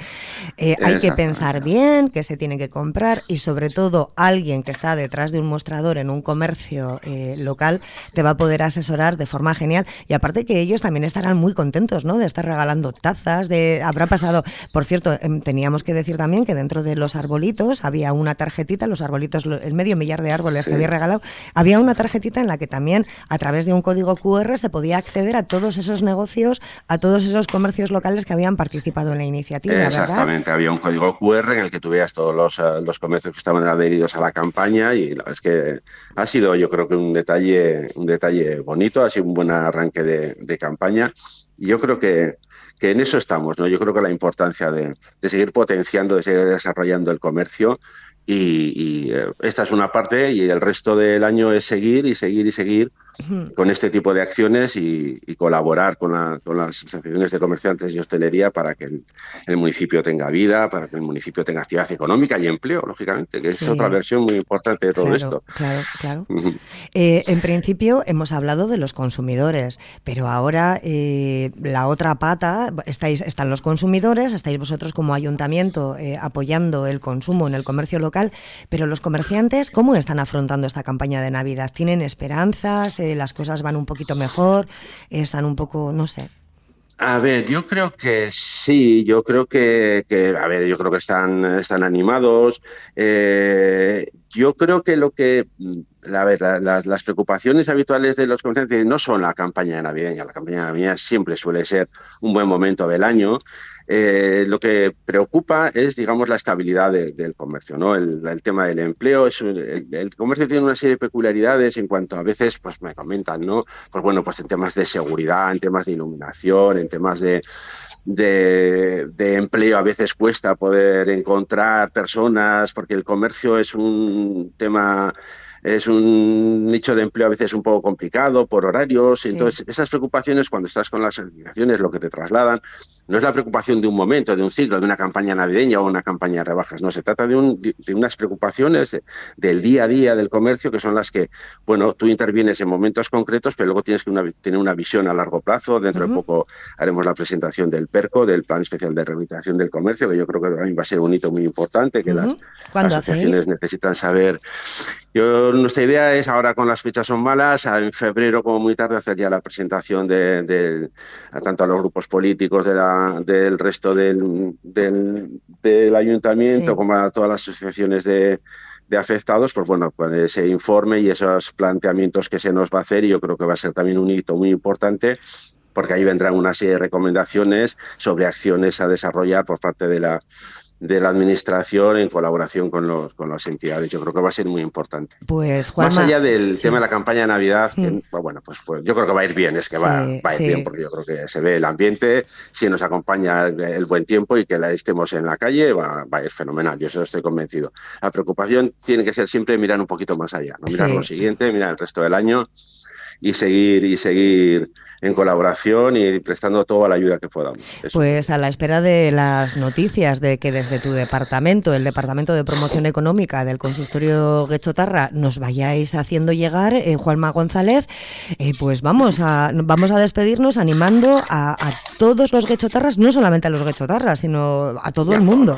Eh, hay que pensar bien que se tiene que comprar y sobre todo alguien que está detrás de un mostrador en un comercio eh, local te va a poder asesorar de forma genial y aparte que ellos también estarán muy contentos, ¿no? De estar regalando tazas, de habrá pasado, por cierto, teníamos que decir también que dentro de los arbolitos había una tarjetita, los arbolitos, el medio millar de árboles que había regalado, había una tarjetita en la que también a través de un código QR se podía acceder a todos esos negocios, a todos esos comercios locales que habían participado en la iniciativa. Exactamente, había un código QR en el que tuvías todos los, eh, los comercios que estaban adheridos a la campaña y la verdad es que ha sido yo creo que un detalle, un detalle bonito, ha sido un buen arranque de, de campaña. Yo creo que, que en eso estamos, ¿no? Yo creo que la importancia de, de seguir potenciando, de seguir desarrollando el comercio y, eh, esta es una parte y el resto del año es seguir y seguir y seguir con este tipo de acciones y, colaborar con, las asociaciones de comerciantes y hostelería para que el, municipio tenga vida, para que el municipio tenga actividad económica y empleo, lógicamente, que es otra versión muy importante de todo esto. Claro, claro. Eh, en principio hemos hablado de los consumidores, pero ahora eh, la otra pata, estáis, están los consumidores, estáis vosotros como ayuntamiento apoyando el consumo en el comercio local pero los comerciantes, ¿cómo están afrontando esta campaña de Navidad? ¿Tienen esperanzas? ¿Las cosas van un poquito mejor? ¿Están un poco, no sé? A ver, yo creo que sí, yo creo que, a ver, yo creo que están, están animados. Eh, yo creo que lo que, a ver, las, las, preocupaciones habituales de los comerciantes no son la campaña navideña. La campaña navideña siempre suele ser un buen momento del año. Eh, lo que preocupa es, digamos, la estabilidad del comercio, ¿no? El, tema del empleo. Es, el, comercio tiene una serie de peculiaridades en cuanto a veces, pues me comentan, ¿no? Pues bueno, pues en temas de seguridad, en temas de iluminación, en temas de, de, empleo a veces cuesta poder encontrar personas porque el comercio es un tema es un nicho de empleo a veces un poco complicado por horarios. Entonces, esas preocupaciones cuando estás con las organizaciones, lo que te trasladan, no es la preocupación de un momento, de un ciclo, de una campaña navideña o una campaña de rebajas. No, se trata de, un, de unas preocupaciones del día a día del comercio que son las que, bueno, tú intervienes en momentos concretos, pero luego tienes que tener una visión a largo plazo. Dentro de poco haremos la presentación del PERCO, del Plan Especial de Rehabilitación del Comercio, que yo creo que también va a ser un hito muy importante, que las, asociaciones necesitan saber yo, nuestra idea es ahora con las fechas son malas, en febrero como muy tarde hacer ya la presentación de, tanto a los grupos políticos de la, del resto del, del, ayuntamiento como a todas las asociaciones de, de afectados, pues bueno, con ese informe y esos planteamientos que se nos va a hacer, y yo creo que va a ser también un hito muy importante porque ahí vendrán una serie de recomendaciones sobre acciones a desarrollar por parte de la de la administración en colaboración con, los, con las entidades. Yo creo que va a ser muy importante. Pues Más allá del tema de la campaña de Navidad, mm. pues, bueno, pues, pues, yo creo que va a ir bien, es que va, va, a ir bien porque yo creo que se ve el ambiente, si nos acompaña el, buen tiempo y que la estemos en la calle, va, va, a ir fenomenal, yo eso estoy convencido. La preocupación tiene que ser siempre mirar un poquito más allá, no mirar lo siguiente, mirar el resto del año y seguir y seguir en colaboración y prestando toda la ayuda que podamos. Pues a la espera de las noticias de que desde tu departamento, el Departamento de Promoción Económica del Consistorio Guechotarra, nos vayáis haciendo llegar, en eh, Juanma González, eh, pues vamos a, vamos a despedirnos animando a, todos los guechotarras, no solamente a los guechotarras, sino a todo el mundo.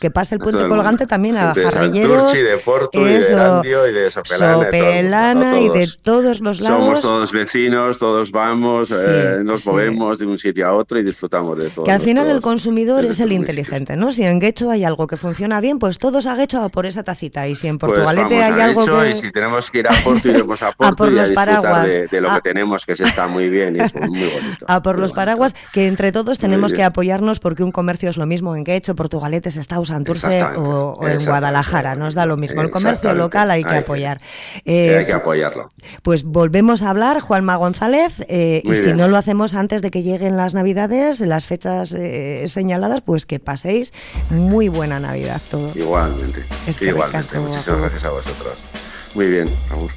que pase el puente colgante también a Jarrilleros, de Porto, y de y de Sopelana, y de todos los lados. Somos todos vecinos, todos vamos eh, nos movemos de un sitio a otro y disfrutamos de todo. Que al final el consumidor es el inteligente, ¿no? Si en Guecho hay algo que funciona bien, pues todos a Guecho por esa tacita. Y si en pues Portugalete hay algo que... Y si tenemos que ir a Porto, iremos a Porto a por los paraguas. De, lo que tenemos, que se está muy bien y es muy bonito. A por los paraguas, que entre todos tenemos que apoyarnos porque un comercio es lo mismo en Guecho, Portugalete, Sestao, Santurce o, o en Guadalajara. Nos da lo mismo. El comercio local hay que apoyar. hay que apoyarlo. Pues volvemos a hablar, Juanma González. Eh, y si no lo hacemos antes de que lleguen las Navidades, las fechas eh, señaladas, pues que paséis muy buena Navidad todo. Igualmente. Igualmente. Muchísimas gracias a vosotros. Muy bien, vamos.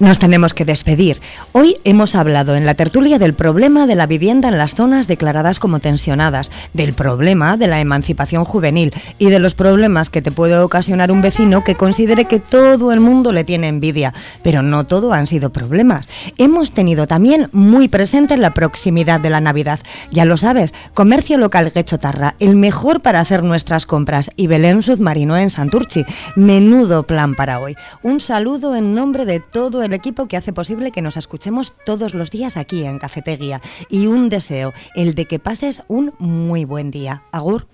Nos tenemos que despedir. Hoy hemos hablado en la tertulia del problema de la vivienda en las zonas declaradas como tensionadas, del problema de la emancipación juvenil y de los problemas que te puede ocasionar un vecino que considere que todo el mundo le tiene envidia. Pero no todo han sido problemas. Hemos tenido también muy presente la proximidad de la Navidad. Ya lo sabes, comercio local Guechotarra, el mejor para hacer nuestras compras y Belén Submarino en Santurchi. Menudo plan para hoy. Un saludo en nombre de todo el el equipo que hace posible que nos escuchemos todos los días aquí en Cafetería. Y un deseo, el de que pases un muy buen día. Agur.